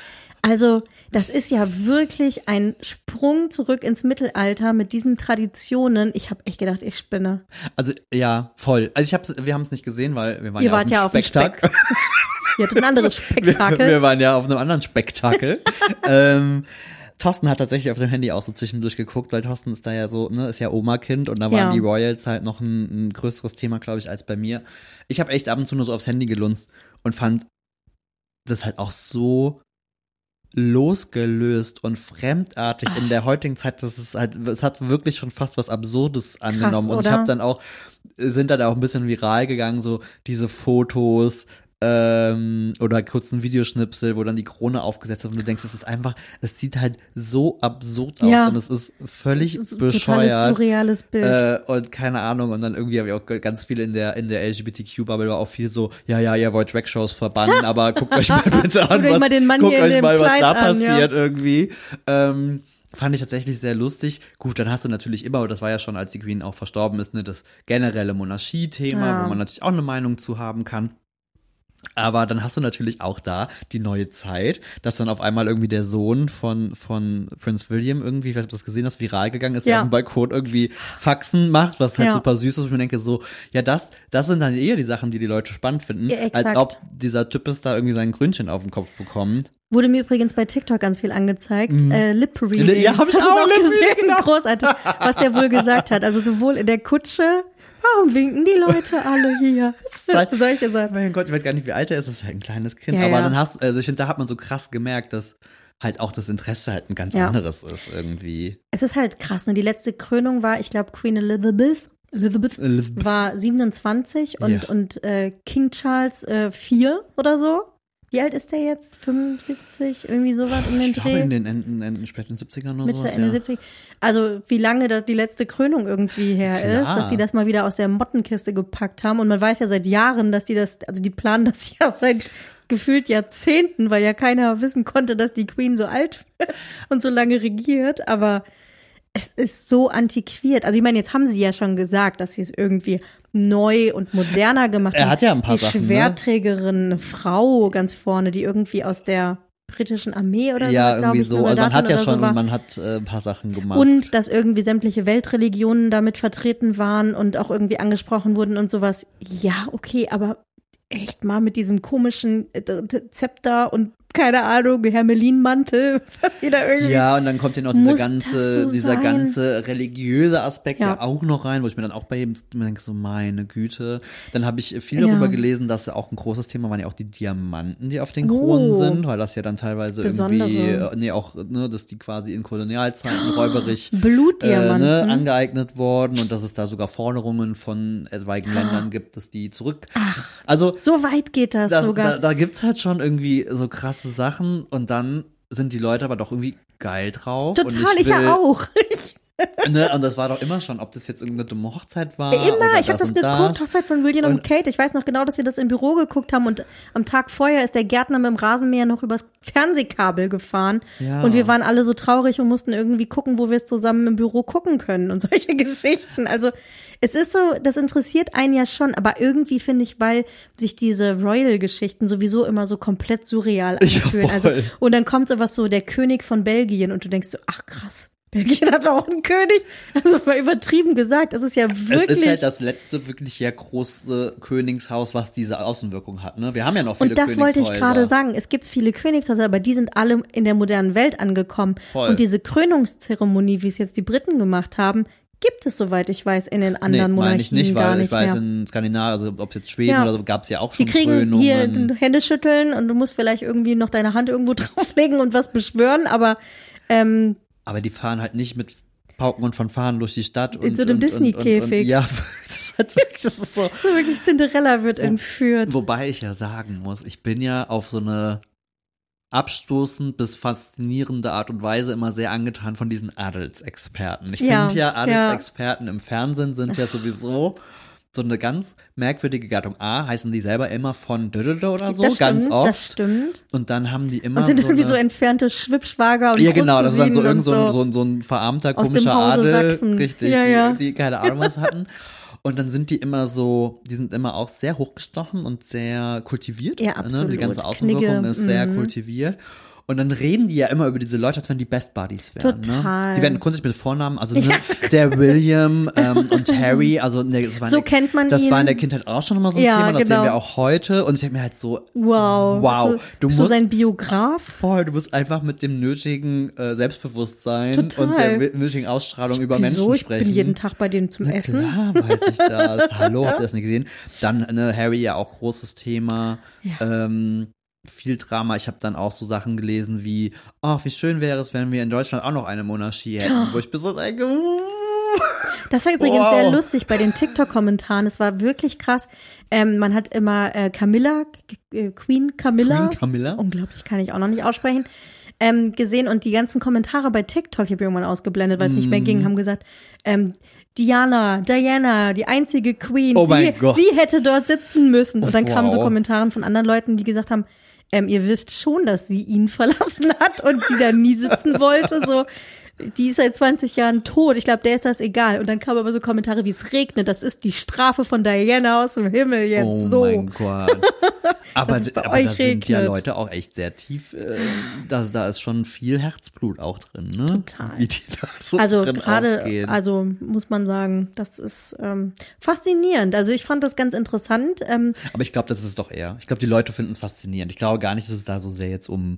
Also, das ist ja wirklich ein Sprung zurück ins Mittelalter mit diesen Traditionen. Ich habe echt gedacht, ich spinne. Also ja, voll. Also ich hab's, wir haben es nicht gesehen, weil wir waren Ihr ja wart auf ja auf dem Spektak. Speck. [laughs] Ihr hattet ein anderes [laughs] wir, Spektakel. wir waren ja auf einem anderen Spektakel. [laughs] ähm, Thorsten hat tatsächlich auf dem Handy auch so zwischendurch geguckt, weil Thorsten ist da ja so, ne, ist ja Oma-Kind und da waren Ja. die Royals halt noch ein, ein größeres Thema, glaube ich, als bei mir. Ich habe echt ab und zu nur so aufs Handy gelunzt und fand das halt auch so losgelöst und fremdartig in der heutigen Zeit, das ist halt, es hat wirklich schon fast was Absurdes angenommen. und ich habe dann auch, sind dann auch ein bisschen viral gegangen, so diese Fotos, ähm, oder kurz ein Videoschnipsel, wo dann die Krone aufgesetzt ist und du denkst, es ist einfach, es sieht halt so absurd aus Ja. und es ist völlig Das ist ein totales bescheuert. surreales Bild. Äh, und keine Ahnung, und dann irgendwie habe ich auch ganz viele in der, in der LGBTQ-Bubble war auch viel so, ja, ja, ihr wollt Dragshows verbannen, [laughs] aber guckt euch mal bitte an, Guckt euch was, mal den Mann guckt hier in euch dem mal, was Kleid da an, ja. passiert irgendwie. Ähm, fand ich tatsächlich sehr lustig. Gut, dann hast du natürlich immer, und das war ja schon, als die Queen auch verstorben ist, ne, das generelle Monarchie-Thema, Ja. wo man natürlich auch eine Meinung zu haben kann. Aber dann hast du natürlich auch da die neue Zeit, dass dann auf einmal irgendwie der Sohn von, von Prince William irgendwie, ich weiß nicht, ob du das gesehen hast, viral gegangen ist, der Ja. auf dem Balkon irgendwie Faxen macht, was halt Ja. super süß ist. Und ich mir denke so, ja, das, das sind dann eher die Sachen, die die Leute spannend finden, Ja, als ob dieser Typ ist da irgendwie sein Gründchen auf den Kopf bekommt. Wurde mir übrigens bei TikTok ganz viel angezeigt. Äh, Lip Reading. Mhm. Ja, hab ich auch, Lip gesehen? Genau. Großartig, was der wohl gesagt hat. Also sowohl in der Kutsche, warum winken die Leute alle hier? [laughs] Solche Sachen. Mein Gott, ich weiß gar nicht, wie alt er ist, das ist halt ein kleines Kind. Ja, aber ja. dann hast also ich finde, da hat man so krass gemerkt, dass halt auch das Interesse halt ein ganz Ja. anderes ist irgendwie. Es ist halt krass, ne? Die letzte Krönung war, ich glaube, Queen Elizabeth. Elizabeth Elizabeth. war 27 und, Ja. und äh, King Charles äh, 4 oder so. Wie alt ist der jetzt? 75? Irgendwie sowas in den Ich glaube Dreh? in den Enden, Enden späten 70ern oder Mitte, sowas, Ende ja. 70. Also wie lange das die letzte Krönung irgendwie her Klar. ist, dass die das mal wieder aus der Mottenkiste gepackt haben. Und man weiß ja seit Jahren, dass die das, also die planen das [laughs] ja seit gefühlt Jahrzehnten, weil ja keiner wissen konnte, dass die Queen so alt [laughs] und so lange regiert. Aber es ist so antiquiert. Also ich meine, jetzt haben sie ja schon gesagt, dass sie es irgendwie neu und moderner gemacht Er haben. hat ja ein paar die Sachen, ne? Schwerträgerin, eine Frau ganz vorne, die irgendwie aus der britischen Armee oder Ja, so, glaube irgendwie ich, so. Also man hat ja so schon, war. man hat äh, ein paar Sachen gemacht. Und dass irgendwie sämtliche Weltreligionen damit vertreten waren und auch irgendwie angesprochen wurden und sowas. Ja, okay, aber echt mal mit diesem komischen äh, Zepter und keine Ahnung, Hermelinmantel, [laughs] was sie da irgendwie. ja, und dann kommt ja noch dieser ganze, so dieser sein? ganze religiöse Aspekt ja. Ja. auch noch rein, wo ich mir dann auch bei jedem denke, so meine Güte. Dann habe ich viel Ja. darüber gelesen, dass auch ein großes Thema waren ja auch die Diamanten, die auf den Kronen Oh. sind, weil das ja dann teilweise Besondere. irgendwie, äh, nee, auch, ne, dass die quasi in Kolonialzeiten [gasps] räuberisch äh, Blutdiamanten. ne, angeeignet worden und dass es da sogar Forderungen von etwaigen [gasps] Ländern gibt, dass die zurück. Ach. Also so weit geht das, das, sogar. da, da gibt's halt schon irgendwie so krasse Sachen und dann sind die Leute aber doch irgendwie geil drauf. Total, ich, will, ja auch. [laughs] Ne, und das war doch immer schon, ob das jetzt irgendeine dumme Hochzeit war. Immer, oder ich habe das und geguckt, Hochzeit von William und, Und- Kate. Ich weiß noch genau, dass wir das im Büro geguckt haben und am Tag vorher ist der Gärtner mit dem Rasenmäher noch übers Fernsehkabel gefahren. Ja. Und wir waren alle so traurig und mussten irgendwie gucken, wo wir es zusammen im Büro gucken können und [laughs] solche Geschichten. Also es ist so, das interessiert einen ja schon, aber irgendwie finde ich, weil sich diese Royal-Geschichten sowieso immer so komplett surreal Ja, anfühlen. also, voll. und dann kommt sowas so, der König von Belgien und du denkst so, ach krass. Belgien hat auch einen König. Also mal übertrieben gesagt, es ist ja Es wirklich. ist halt das letzte wirklich ja große Königshaus, was diese Außenwirkung hat. Ne? Wir haben ja noch viele und das wollte ich gerade sagen. Es gibt viele Königshäuser, aber die sind alle in der modernen Welt angekommen. Voll. Und diese Krönungszeremonie, wie es jetzt die Briten gemacht haben, gibt es, soweit ich weiß, in den Nee, anderen ich Monarchien nicht, gar weil nicht ich weiß, mehr. in Skandinavien, also ob es jetzt Schweden Ja. oder so, gab es ja auch Die schon kriegen Krönungen. hier Hände schütteln und du musst vielleicht irgendwie noch deine Hand irgendwo [laughs] drauflegen und was beschwören, aber ähm, aber die fahren halt nicht mit Pauken und Fanfaren durch die Stadt. In und, so einem Disney-Käfig. Ja, [laughs] das ist wirklich, das ist so. [laughs] so wirklich Cinderella wird entführt. Wobei ich ja sagen muss, ich bin ja auf so eine abstoßend bis faszinierende Art und Weise immer sehr angetan von diesen Adelsexperten. Ich Ja, finde ja, ja. Adelsexperten im Fernsehen sind ja sowieso so eine ganz merkwürdige Gattung. A, heißen die selber immer von oder so, das ganz stimmt, oft. Das stimmt. Und dann haben die immer Und sind so irgendwie eine, so entfernte Schwippschwager und ja, genau, das ist dann so irgend so, ein- und so, ein- so ein verarmter, Aus dem komischer Adel, Sachsen. richtig, Ja, die, ja. die keine Ahnung was hatten. Und dann sind die immer so, die sind immer auch sehr hochgestochen und sehr kultiviert. Ja, Ne? absolut. Die ganze Außenwirkung Knigge, mhm. ist sehr kultiviert. Und dann reden die ja immer über diese Leute, als wenn die Best Buddies wären. Total. Ne? Die werden grundsätzlich mit Vornamen, also ne, der William ähm, und Harry, also ne, das war in So der, kennt man Das ihn. war in der Kindheit auch schon immer so ein Ja, Thema, das genau. sehen wir auch heute. Und ich denke mir halt so, Wow. wow, So, du so musst sein Biograf. voll, du musst einfach mit dem nötigen äh, Selbstbewusstsein Total. und der nötigen Ausstrahlung über Wieso? Menschen Ich sprechen. bin jeden Tag bei denen zum Na Essen. Klar, weiß ich das. [laughs] Hallo, habt ihr das nicht gesehen? Dann ne, Harry ja auch großes Thema. Ähm, viel Drama. Ich habe dann auch so Sachen gelesen wie, oh, wie schön wäre es, wenn wir in Deutschland auch noch eine Monarchie hätten, wo ich bis so denke, Das war übrigens Wow. sehr lustig bei den TikTok-Kommentaren. Es war wirklich krass. Ähm, man hat immer äh, Camilla, äh, Queen Camilla, Queen Camilla? unglaublich, kann ich auch noch nicht aussprechen, ähm, gesehen und die ganzen Kommentare bei TikTok, ich habe irgendwann ausgeblendet, weil es nicht mehr Mm. ging, haben gesagt, ähm, Diana, Diana, die einzige Queen, Oh sie, sie hätte dort sitzen müssen. Und dann kamen so Wow. Kommentare von anderen Leuten, die gesagt haben, ähm, ihr wisst schon, dass sie ihn [laughs] verlassen hat und sie da nie sitzen wollte, so. Die ist seit 20 Jahren tot. Ich glaube, der ist das egal. Und dann kamen aber so Kommentare wie es regnet. Das ist die Strafe von Diana aus dem Himmel jetzt oh so. mein Gott. [laughs] Aber, bei aber euch da sind ja. Leute auch echt sehr tief, äh, da, da ist schon viel Herzblut auch drin, ne? Total. So Also gerade, also muss man sagen, das ist ähm, faszinierend. Also ich fand das ganz interessant. Ähm, Aber ich glaube, das ist es doch eher. Ich glaube, die Leute finden es faszinierend. Ich glaube gar nicht, dass es da so sehr jetzt um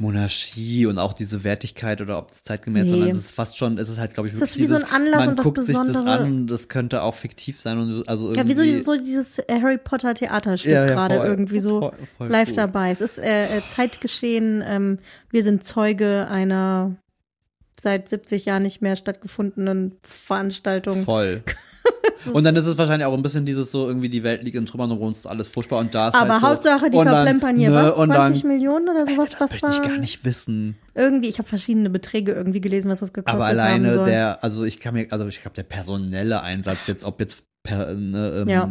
Monarchie und auch diese Wertigkeit oder ob es zeitgemäß, Nee. sondern es ist fast schon, es ist halt, glaube ich, wirklich ist wie so ein Anlass man und was guckt sich das Besondere. an, das könnte auch fiktiv sein und also irgendwie. ja, wie so dieses, so dieses Harry Potter Theaterstück Ja, ja, gerade irgendwie so Voll- voll live cool. dabei. Es ist äh, äh, Zeitgeschehen. Ähm, wir sind Zeuge einer seit 70 Jahren nicht mehr stattgefundenen Veranstaltung. Voll. [laughs] Und dann ist es wahrscheinlich auch ein bisschen dieses so, irgendwie die Welt liegt in Trümmern und uns ist alles furchtbar und da ist Aber halt so, Hauptsache, die und dann, verplempern hier ne, was? und 20 dann, Millionen oder sowas? das was möchte ich war? gar nicht wissen. Irgendwie, ich habe verschiedene Beträge irgendwie gelesen, was das gekostet Aber haben alleine soll. der, also ich kann mir, also ich glaube, der personelle Einsatz jetzt, ob jetzt per, ne, ähm, Ja.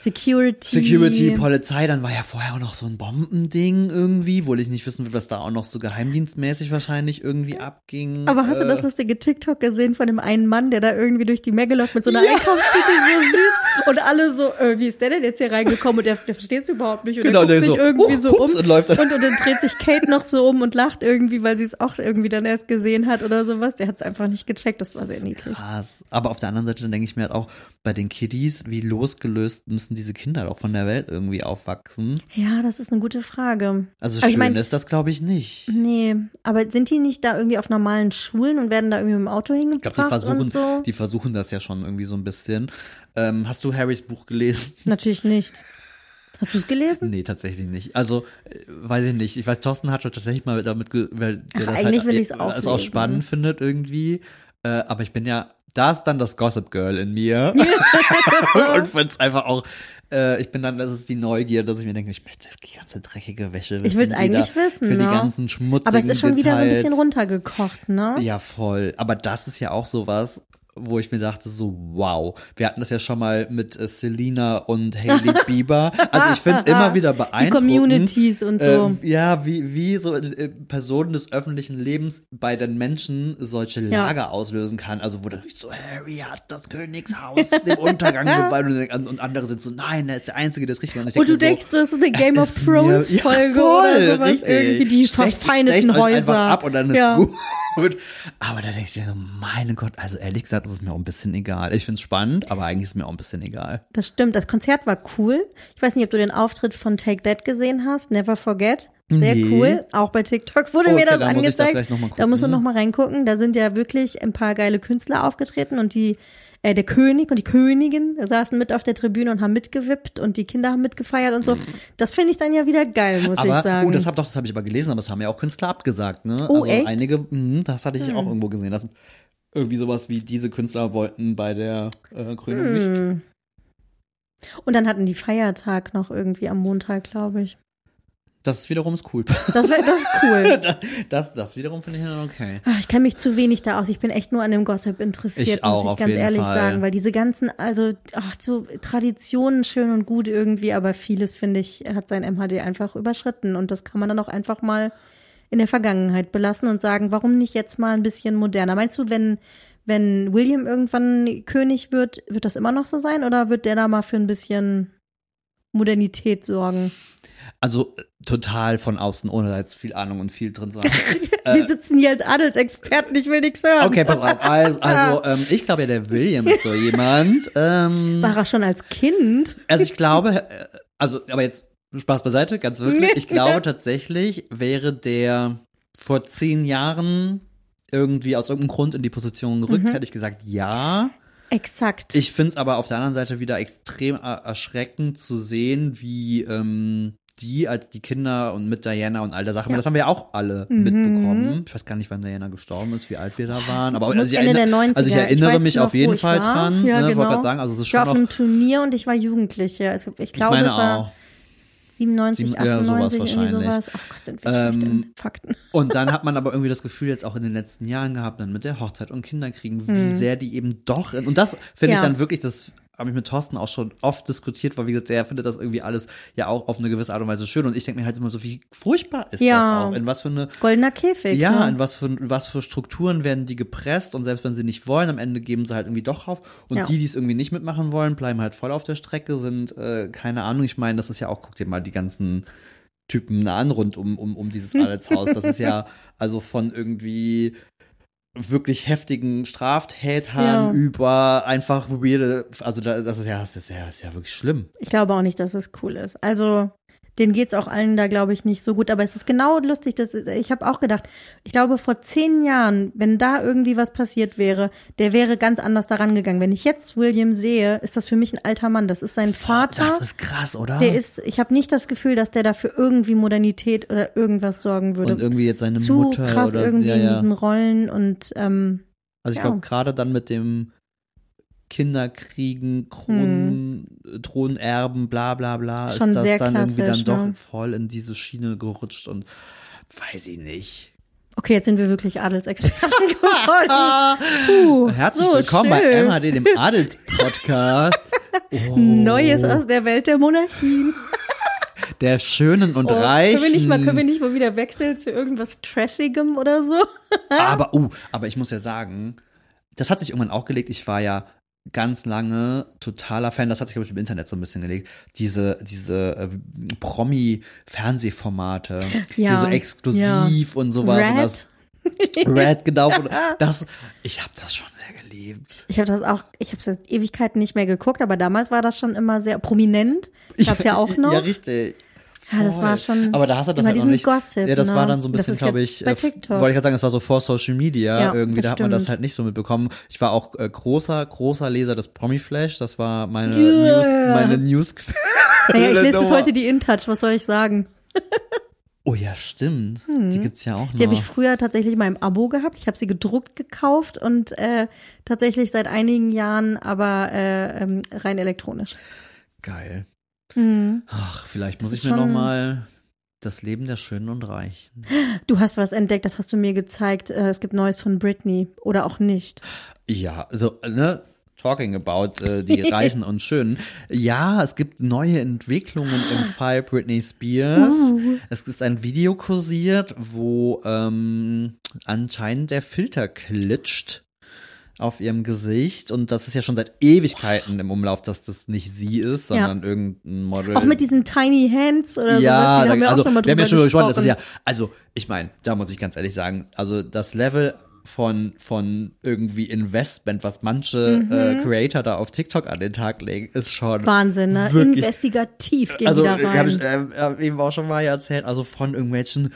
Security. Security, Polizei, dann war ja vorher auch noch so ein Bombending irgendwie, wo ich nicht wissen will, was da auch noch so geheimdienstmäßig wahrscheinlich irgendwie abging. Aber hast du Äh, das lustige TikTok gesehen von dem einen Mann, der da irgendwie durch die Menge läuft mit so einer Einkaufstüte, so süß und alle so, äh, wie ist der denn jetzt hier reingekommen und der, der versteht es überhaupt nicht und Genau, der guckt sich so, irgendwie "Oh, so hups", um und läuft dann- und, und dann dreht sich Kate noch so um und lacht irgendwie, weil sie es auch irgendwie dann erst gesehen hat oder sowas. Der hat es einfach nicht gecheckt, das war sehr niedlich. Krass. Aber auf der anderen Seite, dann denke ich mir halt auch, bei den Kiddies, wie losgelöst müssen diese Kinder doch von der Welt irgendwie aufwachsen? Ja, das ist eine gute Frage. Also Aber schön ich mein- ist das, glaube ich, nicht. Nee, aber sind die nicht da irgendwie auf normalen Schulen und werden da irgendwie mit dem Auto Ich glaube, hingebracht die versuchen, und so? die versuchen das ja schon irgendwie so ein bisschen. Ähm, hast du Harrys Buch gelesen? [laughs] Natürlich nicht. Hast du es gelesen? Nee, tatsächlich nicht. Also, äh, weiß ich nicht. Ich weiß, Thorsten hat schon tatsächlich mal damit, weil Ach, das eigentlich halt, will ich's auch es auch spannend findet irgendwie. Äh, aber ich bin ja, da ist dann das Gossip Girl in mir. [laughs] und find's einfach auch, äh, ich bin dann, das ist die Neugier, dass ich mir denke, ich möchte die ganze dreckige Wäsche wissen. Ich will's die eigentlich da wissen, Für die ne? ganzen schmutzigen Aber es ist schon wieder so ein bisschen Details. runtergekocht, ne? Ja, voll. Aber das ist ja auch sowas, wo ich mir dachte, so, wow. Wir hatten das ja schon mal mit äh, Selena und Hailey [laughs] Bieber. Also ich finde es immer wieder Die beeindruckend. Communities und so. Ähm, ja, wie, wie so äh, Personen des öffentlichen Lebens bei den Menschen solche Ja. Lager auslösen kann. Also wo dann so, Harry hat das Königshaus dem Untergang [laughs] geweiht und, und andere sind so, nein, er ist der Einzige, der ist richtig. Und, und du denke denkst, das ist eine es Game of Thrones mir- ja, Folge voll, oder sowas. richtig. Irgendwie die Stecht- verfeindeten Häuser. ab und dann ist ja. gut. [laughs] Aber da denkst du dir so, mein Gott, also ehrlich gesagt, das ist mir auch ein bisschen egal. Ich find's spannend, aber eigentlich ist mir auch ein bisschen egal. Das stimmt. Das Konzert war cool. Ich weiß nicht, ob du den Auftritt von Take That gesehen hast. Never Forget. Sehr Nee. cool. Auch bei TikTok wurde Okay, mir das da muss da angezeigt. da musst du gucken. noch mal reingucken. Da sind ja wirklich ein paar geile Künstler aufgetreten und die äh, der König und die Königin saßen mit auf der Tribüne und haben mitgewippt und die Kinder haben mitgefeiert und so. Das finde ich dann ja wieder geil, muss aber, ich sagen. oh, das hab doch, das habe ich aber gelesen, aber das haben ja auch Künstler abgesagt, ne? Oh, also echt? Hm. einige, mh, das hatte ich auch irgendwo gesehen, dass irgendwie sowas wie diese Künstler wollten bei der äh, Krönung nicht. Hm. Und dann hatten die Feiertag noch irgendwie am Montag, glaube ich. Das ist wiederum ist cool. Das, wär, das ist cool. [laughs] das, das, das wiederum finde ich dann okay. Ach, Ich kenne mich zu wenig da aus. Ich bin echt nur an dem Gossip interessiert, Ich auch, muss ich ganz ehrlich Fall. sagen. Weil diese ganzen, also, ach, so Traditionen schön und gut irgendwie, aber vieles, finde ich, hat sein MHD einfach überschritten. Und das kann man dann auch einfach mal in der Vergangenheit belassen und sagen, warum nicht jetzt mal ein bisschen moderner? Meinst du, wenn, wenn William irgendwann König wird, wird das immer noch so sein? Oder wird der da mal für ein bisschen Modernität sorgen? Also äh, total von außen, ohne da jetzt viel Ahnung und viel drin zu haben. [laughs] Wir sitzen hier als Adelsexperten, ich will nichts hören. Äh. Okay, pass auf. Also, also [laughs] ähm, ich glaube ja, der William ist so jemand. Ähm, War er schon als Kind? also ich glaube, äh, also, aber jetzt Spaß beiseite, ganz wirklich. Ich [laughs] glaube tatsächlich wäre der vor zehn Jahren irgendwie aus irgendeinem Grund in die Position gerückt, Mhm. hätte ich gesagt, ja. Exakt. Ich finde es aber auf der anderen Seite wieder extrem er erschreckend zu sehen, wie ähm, die als die Kinder und mit Diana und all der Sachen, Ja. das haben wir ja auch alle Mhm. mitbekommen. Ich weiß gar nicht, wann Diana gestorben ist, wie alt wir da waren, aber also ich, erinnere, 90er. also ich Ich erinnere weiß mich noch, auf jeden ich Fall dran. Ja, ne, genau. Wollte gerade sagen, also es ist Ich war auf einem Turnier und ich war Jugendliche. Ich ich glaube, es war auch. 97, Sieben- ja, sowas 98, irgendwie wahrscheinlich. sowas. Ach Gott, sind wir schlecht Ähm, in Fakten. [laughs] Und dann [laughs] hat man aber irgendwie das Gefühl jetzt auch in den letzten Jahren gehabt, dann mit der Hochzeit und Kinderkriegen, wie sehr die eben doch, und das finde ich. Ja. dann wirklich, das habe ich mit Thorsten auch schon oft diskutiert, weil wie gesagt, der findet das irgendwie alles ja auch auf eine gewisse Art und Weise schön und ich denke mir halt immer so, wie furchtbar ist Ja. das auch, in was für eine Goldener Käfig. ja, ne? in was für, in was für Strukturen werden die gepresst und selbst wenn sie nicht wollen, am Ende geben sie halt irgendwie doch auf. Und Ja. die, die es irgendwie nicht mitmachen wollen, bleiben halt voll auf der Strecke, sind, äh, keine Ahnung, ich meine, das ist ja auch, guck dir mal die ganzen Typen an rund um, um, um dieses [laughs] Adelshaus. Das ist ja also von irgendwie wirklich heftigen Straftätern Ja. über einfach weirde, also da, das ist ja, das ist ja, das ist ja wirklich schlimm. Ich glaube auch nicht, dass es cool ist. Also, denen geht's auch allen da, glaube ich, nicht so gut. Aber es ist genau lustig, dass ich habe auch gedacht, ich glaube, vor zehn Jahren, wenn da irgendwie was passiert wäre, der wäre ganz anders daran gegangen. Wenn ich jetzt William sehe, ist das für mich ein alter Mann. Das ist sein Vater. Das ist krass, oder? der ist, ich habe nicht das Gefühl, dass der dafür irgendwie Modernität oder irgendwas sorgen würde. und irgendwie jetzt seine Zu Mutter krass oder irgendwie ja, in ja. diesen Rollen und ähm, Also ich Ja. glaube, gerade dann mit dem Kinderkriegen, Kronen, Thronerben, bla bla bla, Schon ist das dann irgendwie dann doch ne? voll in diese Schiene gerutscht und weiß ich nicht. okay, jetzt sind wir wirklich Adelsexperten [laughs] geworden. Puh, Herzlich so willkommen schön. bei MHD, dem [laughs] Adelspodcast. Oh, Neues aus der Welt der Monarchien. [laughs] der Schönen und Oh, Reichen. Können wir, nicht mal, können wir nicht mal wieder wechseln zu irgendwas Trashigem oder so? aber, uh, aber ich muss ja sagen, das hat sich irgendwann auch gelegt. Ich war ja ganz lange totaler Fan, das hat sich, glaube ich, im Internet so ein bisschen gelegt, diese, diese äh, Promi-Fernsehformate, [laughs] Ja, die so exklusiv und sowas. Und Red? das, Red, genau. Und [laughs] das, ich habe das schon sehr geliebt. Ich habe das auch, ich habe seit Ewigkeiten nicht mehr geguckt, aber damals war das schon immer sehr prominent. Gab's ja auch [laughs] noch. Ja, richtig. Ja, das war schon Aber da hast du das halt noch nicht. Gossip, ja, das ne? war dann so ein bisschen, glaube ich, äh, wollte ich gerade sagen, das war so vor Social Media Ja, irgendwie. Da hat man das halt nicht so mitbekommen. Ich war auch äh, großer, großer Leser des Promi-Flash. Das war meine Yeah. News, meine News. [laughs] Naja, ich lese bis heute die InTouch, was soll ich sagen? Oh ja, stimmt. Die gibt's ja auch noch. Hm. Die habe ich früher tatsächlich mal im Abo gehabt. Ich habe sie gedruckt gekauft und äh, tatsächlich seit einigen Jahren aber äh, ähm, rein elektronisch. Geil. Hm. Ach, vielleicht Das muss ich mir noch mal das Leben der Schönen und Reichen. Du hast was entdeckt, das hast du mir gezeigt. Äh, es gibt Neues von Britney oder auch nicht. Ja, also, ne? Talking about äh, die [laughs] Reichen und Schönen. Ja, es gibt neue Entwicklungen im Fall Britney Spears. Uh. Es ist ein Video kursiert, wo ähm, anscheinend der Filter klitscht auf ihrem Gesicht und das ist ja schon seit Ewigkeiten im Umlauf, dass das nicht sie ist, Ja. sondern irgendein Model. Auch mit diesen Tiny Hands oder ja, sowas, da, haben wir also, auch schon mal wir haben drüber ja schon gesprochen, gesprochen. ja, also ich meine, da muss ich ganz ehrlich sagen, also das Level von von irgendwie Investment, was manche Mhm. äh, Creator da auf TikTok an den Tag legen, ist schon Wahnsinn, ne? Investigativ gehen also die da rein. habe ich ähm, hab eben auch schon mal erzählt, also von irgendwelchen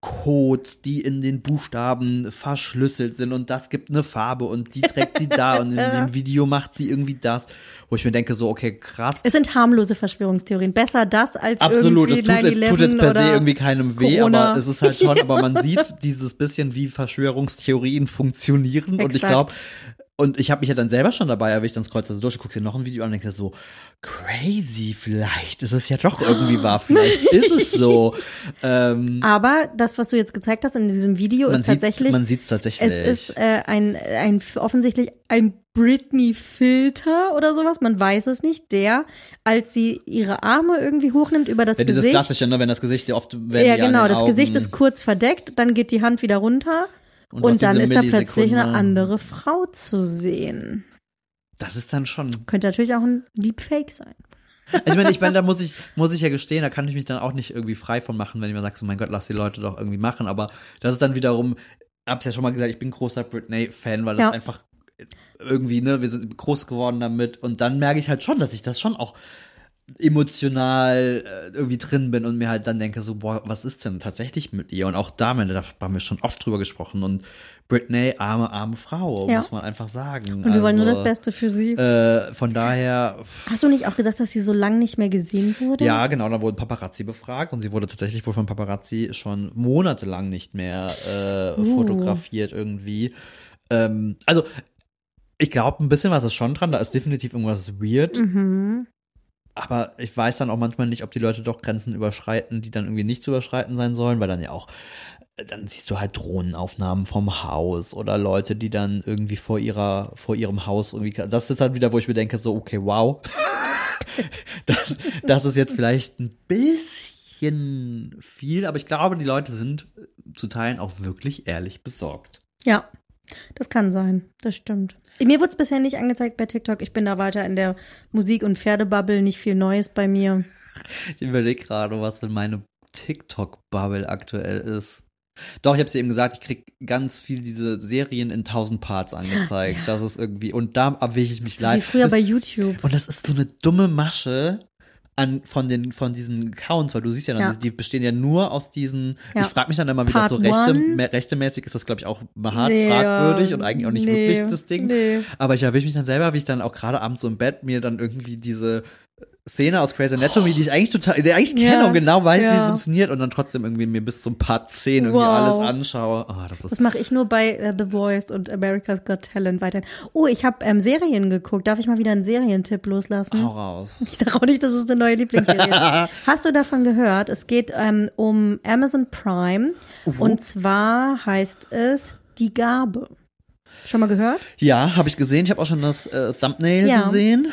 Codes, die in den Buchstaben verschlüsselt sind und das gibt eine Farbe und die trägt sie da und in dem [laughs] Video macht sie irgendwie das, wo ich mir denke so, okay, krass. es sind harmlose Verschwörungstheorien. Besser das als Absolut, es irgendwie tut, jetzt, tut jetzt 9/11 per se irgendwie keinem weh, Corona. aber es ist halt schon, aber man [laughs] sieht dieses bisschen, wie Verschwörungstheorien funktionieren und ich glaube, und ich habe mich ja dann selber schon dabei erwischt, dann scrollst du so durch, du guckst dir noch ein Video an und denkst so, crazy, vielleicht ist es ja doch irgendwie [gasps] wahr, vielleicht ist es so. [laughs] Ähm, Aber das, was du jetzt gezeigt hast in diesem Video, ist tatsächlich. man sieht es tatsächlich. Es ist äh, ein, ein offensichtlich ein Britney-Filter oder sowas, man weiß es nicht, der, als sie ihre Arme irgendwie hochnimmt über das ja, dieses Gesicht. klassische, ne, wenn das Gesicht oft wenn ja, genau, das Augen, Gesicht ist kurz verdeckt, dann geht die Hand wieder runter Und und, dann ist da plötzlich eine andere Frau zu sehen. Das ist dann schon. Könnte natürlich auch ein Deepfake sein. Also ich meine, ich meine, da muss ich, muss ich ja gestehen, da kann ich mich dann auch nicht irgendwie frei von machen, wenn ich mir sage, so mein Gott, lass die Leute doch irgendwie machen. Aber das ist dann wiederum, hab's ja schon mal gesagt, ich bin großer Britney-Fan, weil das Ja. einfach irgendwie, ne, wir sind groß geworden damit. Und dann merke ich halt schon, dass ich das schon auch emotional äh, irgendwie drin bin und mir halt dann denke so, boah, was ist denn tatsächlich mit ihr? Und auch da, meine, da haben wir schon oft drüber gesprochen. Und Britney, arme, arme Frau, Ja. muss man einfach sagen. Und wir wollen nur das Also, Beste für sie. Äh, von daher, Hast du nicht auch gesagt, dass sie so lange nicht mehr gesehen wurde? ja, genau, da wurden Paparazzi befragt und sie wurde tatsächlich wohl von Paparazzi schon monatelang nicht mehr äh, Uh. fotografiert irgendwie. Ähm, also, ich glaube, ein bisschen was ist schon dran, da ist definitiv irgendwas weird, Mhm. Aber ich weiß dann auch manchmal nicht, ob die Leute doch Grenzen überschreiten, die dann irgendwie nicht zu überschreiten sein sollen, weil dann ja auch dann siehst du halt Drohnenaufnahmen vom Haus oder Leute, die dann irgendwie vor ihrer, vor ihrem Haus irgendwie, das ist halt wieder, wo ich mir denke, so, okay, wow. [laughs] das, das ist jetzt vielleicht ein bisschen viel, aber ich glaube, die Leute sind zu Teilen auch wirklich ehrlich besorgt. Ja, das kann sein. Das stimmt. Mir wurde es bisher nicht angezeigt bei TikTok. Ich bin da weiter in der Musik- und Pferdebubble. Nicht viel Neues bei mir. Ich überlege gerade, was denn meine TikTok-Bubble aktuell ist. Doch, ich habe dir eben gesagt, ich krieg ganz viel diese Serien in tausend Parts angezeigt. Das ist irgendwie, und da erwische ich mich So wie leid. früher Das- bei YouTube. Und das ist so eine dumme Masche an von den von diesen Accounts, weil du siehst ja dann, Ja. die bestehen ja nur aus diesen. Ja. Ich frage mich dann immer, wie das Part so rechte, me- rechtemäßig ist, das glaube ich auch hart Nee, fragwürdig und eigentlich auch nicht Nee, wirklich das Ding. nee. Aber ich erwische mich dann selber, wie ich dann auch gerade abends so im Bett mir dann irgendwie diese Szene aus Grey's Anatomy, die ich eigentlich total, die eigentlich Ja, kenne und genau weiß, wie es ja. funktioniert und dann trotzdem irgendwie mir bis zum Part 10 irgendwie Wow. alles anschaue. Oh, das ist Das mache ich nur bei äh, The Voice und America's Got Talent weiterhin. Oh, ich habe ähm, Serien geguckt. Darf ich mal wieder einen Serientipp loslassen? hau raus. Ich sage auch nicht, dass es eine neue Lieblingsserie ist. [laughs] Hast du davon gehört? Es geht ähm, um Amazon Prime. Und zwar heißt es Die Gabe. Schon mal gehört? Ja, habe ich gesehen. Ich habe auch schon das äh, Thumbnail Ja. gesehen.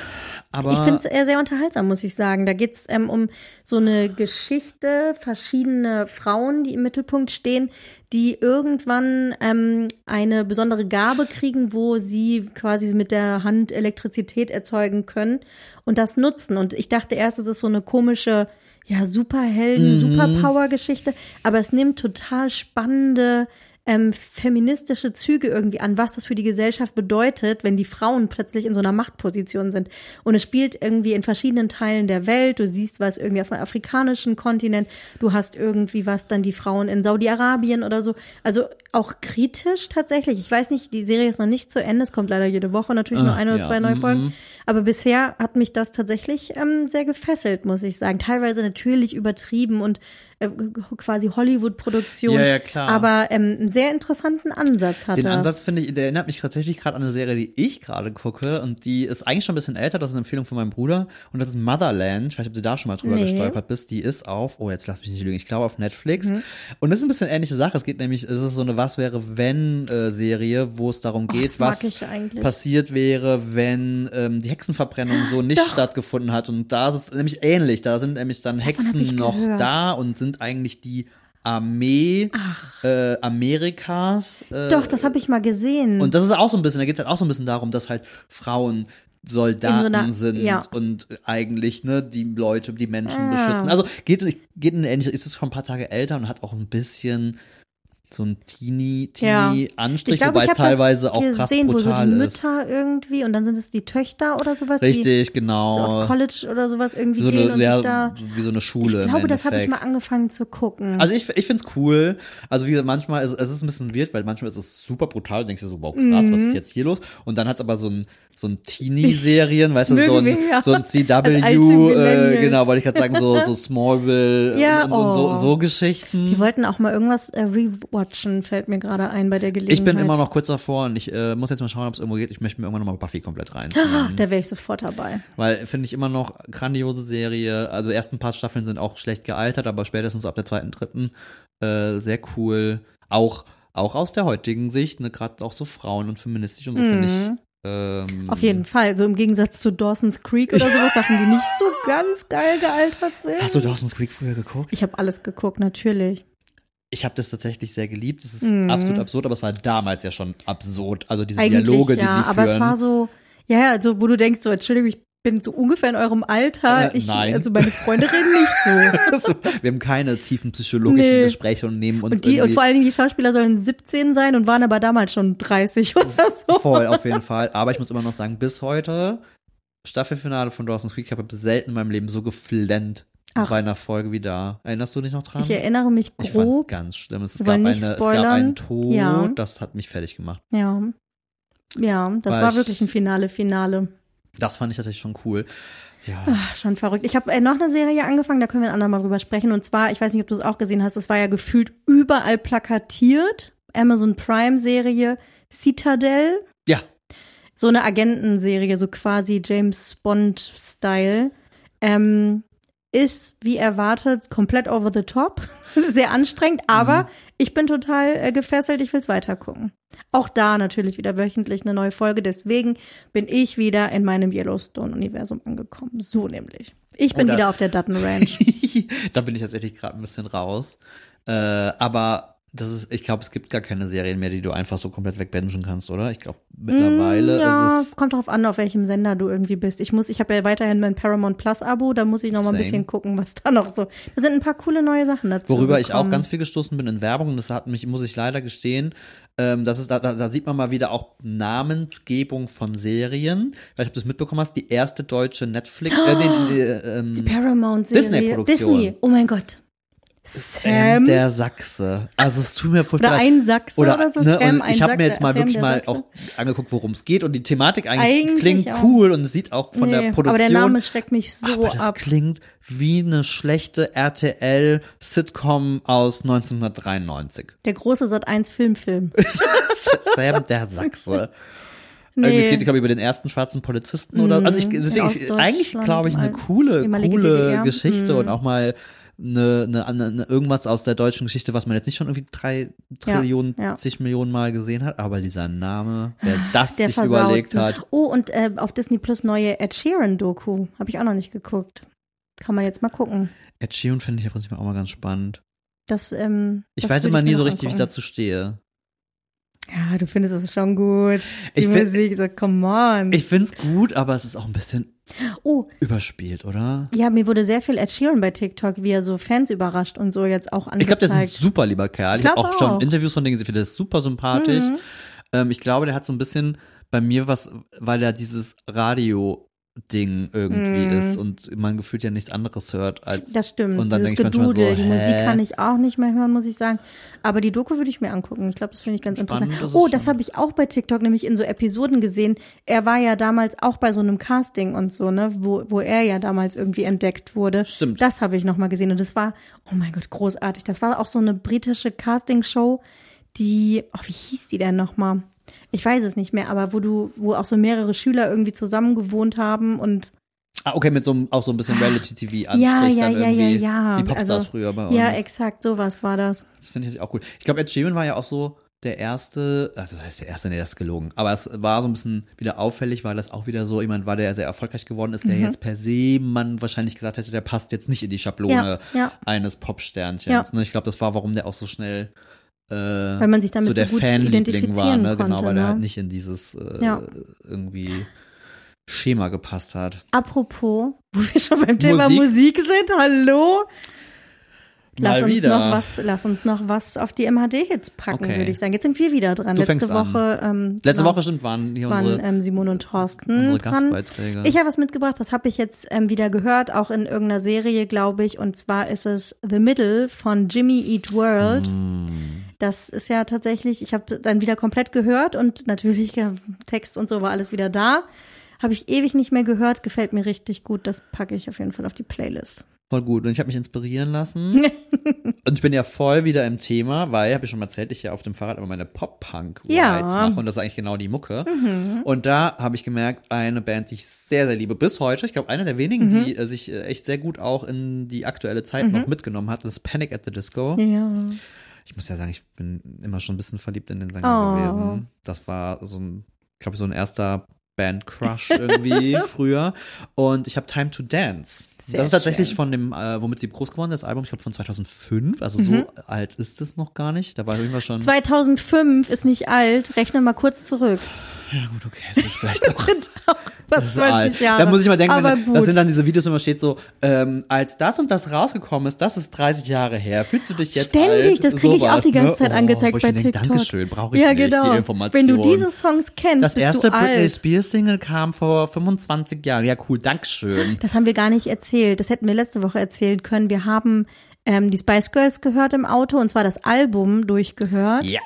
Aber Ich finde es sehr, sehr unterhaltsam, muss ich sagen. Da geht's ähm, um so eine Geschichte, verschiedene Frauen, die im Mittelpunkt stehen, die irgendwann ähm, eine besondere Gabe kriegen, wo sie quasi mit der Hand Elektrizität erzeugen können und das nutzen. Und ich dachte erst, es ist so eine komische, ja, Superhelden, Superpower-Geschichte, aber es nimmt total spannende ähm, feministische Züge irgendwie an, was das für die Gesellschaft bedeutet, wenn die Frauen plötzlich in so einer Machtposition sind. Und es spielt irgendwie in verschiedenen Teilen der Welt. Du siehst was irgendwie auf dem afrikanischen Kontinent. Du hast irgendwie was dann die Frauen in Saudi-Arabien oder so. Also auch kritisch tatsächlich. Ich weiß nicht, die Serie ist noch nicht zu Ende. Es kommt leider jede Woche natürlich nur Ah, eine oder ja. zwei neue Mhm. Folgen. Aber bisher hat mich das tatsächlich ähm, sehr gefesselt, muss ich sagen. Teilweise natürlich übertrieben und äh, quasi Hollywood-Produktion. Ja, ja, klar. Aber ähm, einen sehr interessanten Ansatz hat Den das. Ansatz finde ich, der erinnert mich tatsächlich gerade an eine Serie, die ich gerade gucke und die ist eigentlich schon ein bisschen älter, das ist eine Empfehlung von meinem Bruder und das ist Motherland, ich weiß nicht, ob du da schon mal drüber Nee. gestolpert bist, die ist auf, oh jetzt lass mich nicht lügen, ich glaube auf Netflix Mhm. und das ist ein bisschen ähnliche Sache, es geht nämlich, es ist so eine Was wäre wenn Serie, wo es darum geht, mag was passiert wäre, wenn ähm, die Hexenverbrennung so nicht Doch. stattgefunden hat und da ist es nämlich ähnlich, da sind nämlich dann ich Hexen noch gehört. da und sind eigentlich die Armee äh, Amerikas. Äh, Doch, das habe ich mal gesehen. und das ist auch so ein bisschen, da geht es halt auch so ein bisschen darum, dass halt Frauen Soldaten so einer- sind ja. und eigentlich ne die Leute, die Menschen Ah. beschützen. Also geht geht in eine ähnliche, ist es schon ein paar Tage älter und hat auch ein bisschen so ein teeny Ja. teeny Anstrich, ich glaube, wobei es teilweise auch krass gesehen, wo so brutal die ist. Mütter irgendwie und dann sind es die Töchter oder sowas, die Richtig, so genau. aus College oder sowas irgendwie so gehen eine, und ja, sich da. wie so eine Schule. Ich glaube, das habe ich mal angefangen zu gucken. Also ich, ich find's cool. Also wie gesagt, manchmal ist es ist ein bisschen weird, weil manchmal ist es super brutal. Du denkst dir so, wow, krass, Mhm. was ist jetzt hier los? Und dann hat's aber so ein so ein Teenie-Serien, [laughs] weißt du, so ein, wir ja. so ein CW, [laughs] äh, genau, wollte ich gerade sagen, so, so [laughs] Smallville Ja, und, und so, oh. so Geschichten. die wollten auch mal irgendwas äh, rewatchen. Watchen, fällt mir gerade ein bei der Gelegenheit. Ich bin immer noch kurz davor und ich äh, muss jetzt mal schauen, ob es irgendwo geht. Ich möchte mir irgendwann noch mal Buffy komplett reinziehen. Da wäre ich sofort dabei. Weil finde ich immer noch grandiose Serie. Also ersten paar Staffeln sind auch schlecht gealtert, aber spätestens ab der zweiten, dritten äh, sehr cool. Auch auch aus der heutigen Sicht, ne, gerade auch so Frauen und feministisch und so finde ich. Ähm, Auf jeden Fall. So im Gegensatz zu Dawson's Creek oder sowas, [laughs] Sachen, die nicht so ganz geil gealtert sind. Hast du Dawson's Creek früher geguckt? Ich habe alles geguckt, natürlich. Ich habe das tatsächlich sehr geliebt. Das ist Mhm. absolut absurd, aber es war damals ja schon absurd. Also diese Eigentlich Dialoge, die ja, die aber führen. es war so, ja, ja, also wo du denkst, so, Entschuldigung, ich bin so ungefähr in eurem Alter. Äh, ich, nein. Also meine Freunde reden nicht so. [laughs] Also, wir haben keine tiefen psychologischen Nee. Gespräche und nehmen uns Und, die, und vor allen Dingen die Schauspieler sollen 17 sein und waren aber damals schon 30 oder so. voll auf jeden Fall. Aber ich muss immer noch sagen, bis heute Staffelfinale von Dawson's Creek, ich habe selten in meinem Leben so geflennt Ach. bei einer Folge wie da. Erinnerst du dich noch dran? Ich erinnere mich Ich fand's grob. ganz schlimm. Es gab, eine, es gab einen Tod, Ja. das hat mich fertig gemacht. Ja. Ja, das Weil war ich- wirklich ein Finale, Finale. Das fand ich tatsächlich schon cool. Ja. Ach, schon verrückt. Ich habe äh, noch eine Serie angefangen, da können wir ein andermal drüber sprechen. Und zwar, ich weiß nicht, ob du es auch gesehen hast, das war ja gefühlt überall plakatiert. Amazon Prime Serie Citadel. Ja. So eine Agentenserie, so quasi James Bond-Style. Ähm, ist, wie erwartet, komplett over the top. [laughs] Es ist sehr anstrengend, aber Mhm. ich bin total äh, gefesselt, ich will's weiter gucken. Auch da natürlich wieder wöchentlich eine neue Folge, deswegen bin ich wieder in meinem Yellowstone-Universum angekommen. So nämlich. Ich bin Oder- wieder auf der Dutton Ranch. [laughs] da bin ich tatsächlich gerade ein bisschen raus. Äh, aber das ist, ich glaube, es gibt gar keine Serien mehr, die du einfach so komplett wegbingen kannst, oder? Ich glaube, mittlerweile Mm, ja, ist es. kommt darauf an, auf welchem Sender du irgendwie bist. Ich muss, ich habe ja weiterhin mein Paramount Plus Abo, da muss ich noch mal ein Same. bisschen gucken, was da noch so. Da sind ein paar coole neue Sachen dazu. Worüber ich auch gekommen. ganz viel gestoßen bin in Werbung, und das hat mich, muss ich leider gestehen, ähm, das ist, da, da, da sieht man mal wieder auch Namensgebung von Serien. Ich nicht, ob du es mitbekommen hast, die erste deutsche Netflix, äh, die, [gasps] äh, ähm, Paramount-Serie. Disney-Produktion. Disney. Oh mein Gott. Sam Sam. der Sachse. Also es tut mir furchtbar oder ein Sachse oder, Oder, so. ne, Sam, ich habe mir jetzt mal Sam wirklich mal Sachse. auch angeguckt, worum es geht und die Thematik eigentlich, Eigentlich klingt auch. cool und sieht auch von Nee, der Produktion. Aber der Name schreckt mich so aber das ab. klingt wie eine schlechte RTL-Sitcom aus 1993. Der große Sat 1 Filmfilm. [laughs] Sam der Sachse. Nee. Irgendwie, es geht, glaube ich, über den ersten schwarzen Polizisten oder, also ich, Mhm. deswegen, ich, eigentlich glaube ich eine coole, coole DDR. Geschichte Mhm. und auch mal eine, eine, eine, irgendwas aus der deutschen Geschichte, was man jetzt nicht schon irgendwie drei Ja, Trillionen, ja. zig Millionen Mal gesehen hat, aber dieser Name, wer das Der sich überlegt hat. Oh, und äh, auf Disney Plus neue Ed Sheeran Doku. Habe ich auch noch nicht geguckt. Kann man jetzt mal gucken. Ed Sheeran finde ich ja prinzipiell auch mal ganz spannend. Das, ähm, Ich das weiß immer nie mir so richtig, wie ich angucken. dazu stehe. Ja, du findest es schon gut. Die Ich find- Musik, so, come on. Ich find's gut, aber es ist auch ein bisschen oh, überspielt, oder? ja, mir wurde sehr viel Ed Sheeran bei TikTok, wie er so Fans überrascht und so jetzt auch angezeigt. Ich glaube, der ist ein super lieber Kerl. Ich, Ich habe glaub auch schon auch. Interviews von denen gesehen, der ist super sympathisch. Mhm. Ähm, ich glaube, der hat so ein bisschen bei mir was, weil er dieses Radio-Ding irgendwie Mhm. ist und man gefühlt ja nichts anderes hört als. Das stimmt. Und dann Dieses denk ich manchmal Gedudel, so, die Musik kann ich auch nicht mehr hören, muss ich sagen. Aber die Doku würde ich mir angucken. Ich glaube, das finde ich ganz Spannend interessant. es Oh, das habe ich auch bei TikTok nämlich in so Episoden gesehen. Er war ja damals auch bei so einem Casting und so, ne, wo, wo er ja damals irgendwie entdeckt wurde. Stimmt. Das habe ich noch mal gesehen und das war, oh mein Gott, großartig. Das war auch so eine britische Castingshow, die, oh, wie hieß die denn noch mal? Ich weiß es nicht mehr, aber wo du, wo auch so mehrere Schüler irgendwie zusammen gewohnt haben und Ah, okay, mit so einem, auch so ein bisschen Reality-TV-Anstrich Ja, ja, dann ja, irgendwie. ja, ja. Wie Popstars Also, früher bei uns. ja, exakt, sowas war das. Das finde ich auch cool. Ich glaube, Ed Sheeran war ja auch so der erste, also was heißt der erste, nee, das ist gelogen. Aber es war so ein bisschen wieder auffällig, weil das auch wieder so jemand war, der sehr erfolgreich geworden ist, Mhm. der jetzt per se man wahrscheinlich gesagt hätte, der passt jetzt nicht in die Schablone Ja, ja. eines Popsternchens. Ja. Ne? Ich glaube, das war, warum der auch so schnell äh, Weil man sich damit so der so gut Fanliebling war, identifizieren ne? Genau, konnte, weil der ne? halt nicht in dieses äh, Ja. irgendwie Schema gepasst hat. Apropos, wo wir schon beim Thema Musik. Musik sind, hallo? Lass Mal uns wieder. noch was, lass uns noch was auf die MHD-Hits packen, Okay. würde ich sagen. Jetzt sind wir wieder dran. Du Letzte. Woche, ähm, Letzte genau, Woche stimmt, waren hier waren unsere, ähm, Simone und Thorsten unsere dran. Gastbeiträge. Ich habe was mitgebracht, das habe ich jetzt ähm, wieder gehört, auch in irgendeiner Serie, glaube ich. Und zwar ist es The Middle von Jimmy Eat World. Mm. Das ist ja tatsächlich, ich habe dann wieder komplett gehört und natürlich Text und so war alles wieder da. Habe ich ewig nicht mehr gehört, gefällt mir richtig gut. Das packe ich auf jeden Fall auf die Playlist. Voll gut. Und ich habe mich inspirieren lassen. [laughs] und ich bin ja voll wieder im Thema, weil, habe ich schon mal erzählt, ich ja auf dem Fahrrad immer meine Pop-Punk-Rides Ja. mache. Und das ist eigentlich genau die Mucke. Und da habe ich gemerkt, eine Band, die ich sehr, sehr liebe, bis heute, ich glaube, eine der wenigen, die äh, sich äh, echt sehr gut auch in die aktuelle Zeit noch mitgenommen hat, ist Panic at the Disco. Ja. Ich muss ja sagen, ich bin immer schon ein bisschen verliebt in den Sänger Oh. gewesen. Das war so ein, ich glaube, so ein erster Band-Crush irgendwie [laughs] früher. Und ich habe Time to Dance. Sehr das ist tatsächlich schön. von dem, äh, womit sie groß geworden ist, das Album, ich glaube von 2005. Also so alt ist es noch gar nicht. Da war irgendwas schon. 2005 ist nicht alt. Rechne mal kurz zurück. Ja gut, okay, das ist vielleicht auch. Sind auch Das ist 20 alt. Jahre. Da muss ich mal denken, wenn, das sind dann diese Videos, wo immer steht so, ähm, als das und das rausgekommen ist, das ist 30 Jahre her. Fühlst du dich jetzt Ständig, alt? das kriege ich auch die ganze ne? Zeit Oh, angezeigt ich bei TikTok. Dankeschön, brauche ich ja, nicht, genau. die Information. Wenn du diese Songs kennst, Das bist erste du Britney alt. Spears Single kam vor 25 Jahren. Ja, cool, Dankeschön. Das haben wir gar nicht erzählt. Das hätten wir letzte Woche erzählen können. Wir haben ähm, die Spice Girls gehört im Auto und zwar das Album durchgehört Ja.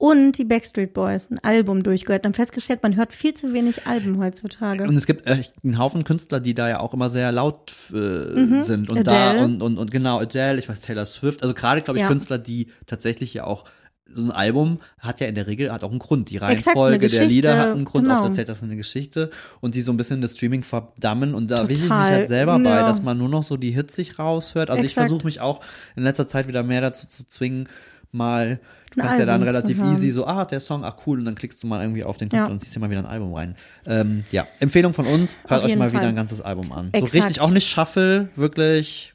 Und die Backstreet Boys ein Album durchgehört. Dann festgestellt, man hört viel zu wenig Alben heutzutage. Und es gibt echt einen Haufen Künstler, die da ja auch immer sehr laut äh, sind. Und da Mhm. Adele. und, und, und genau, Adele, ich weiß, Taylor Swift. Also gerade, glaube ich, Ja. Künstler, die tatsächlich ja auch so ein Album hat ja in der Regel hat auch einen Grund. Die Reihenfolge der Lieder hat einen Grund, genau. oft erzählt das eine Geschichte und die so ein bisschen das Streaming verdammen. Und da will ich mich halt selber bei, ja. dass man nur noch so die Hits sich raushört. Also ich Exakt. versuche mich auch in letzter Zeit wieder mehr dazu zu zwingen, mal Du kannst ja dann Album zu relativ easy so, ah, der Song, ach cool, und dann klickst du mal irgendwie auf den Künstler Ja. und ziehst dir mal wieder ein Album rein. Ähm, ja, Empfehlung von uns, hört euch mal Fall. wieder ein ganzes Album an. Exakt. So richtig, auch nicht Shuffle, wirklich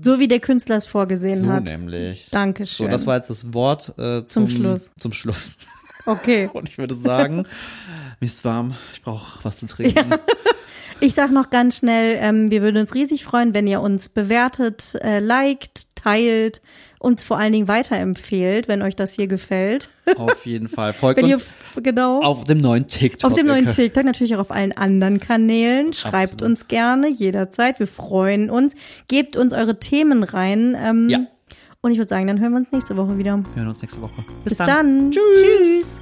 So wie der Künstler es vorgesehen so hat. nämlich. Dankeschön. So, das war jetzt das Wort äh, zum, Zum Schluss. Zum Schluss. [laughs] okay. [laughs] Und ich würde sagen, mir ist warm, ich brauche was zu trinken. Ich sag noch ganz schnell, ähm, wir würden uns riesig freuen, wenn ihr uns bewertet, äh, liked, teilt, uns vor allen Dingen weiterempfehlt, wenn euch das hier gefällt. Auf jeden Fall. [laughs] Folgt Wenn ihr, uns genau. auf dem neuen TikTok. Auf dem Ihr neuen [laughs] TikTok, natürlich auch auf allen anderen Kanälen. Schreibt Absolut. uns gerne jederzeit. Wir freuen uns. Gebt uns eure Themen rein. Ähm, Ja. Und ich würde sagen, dann hören wir uns nächste Woche wieder. Wir hören uns nächste Woche. Bis dann. Tschüss.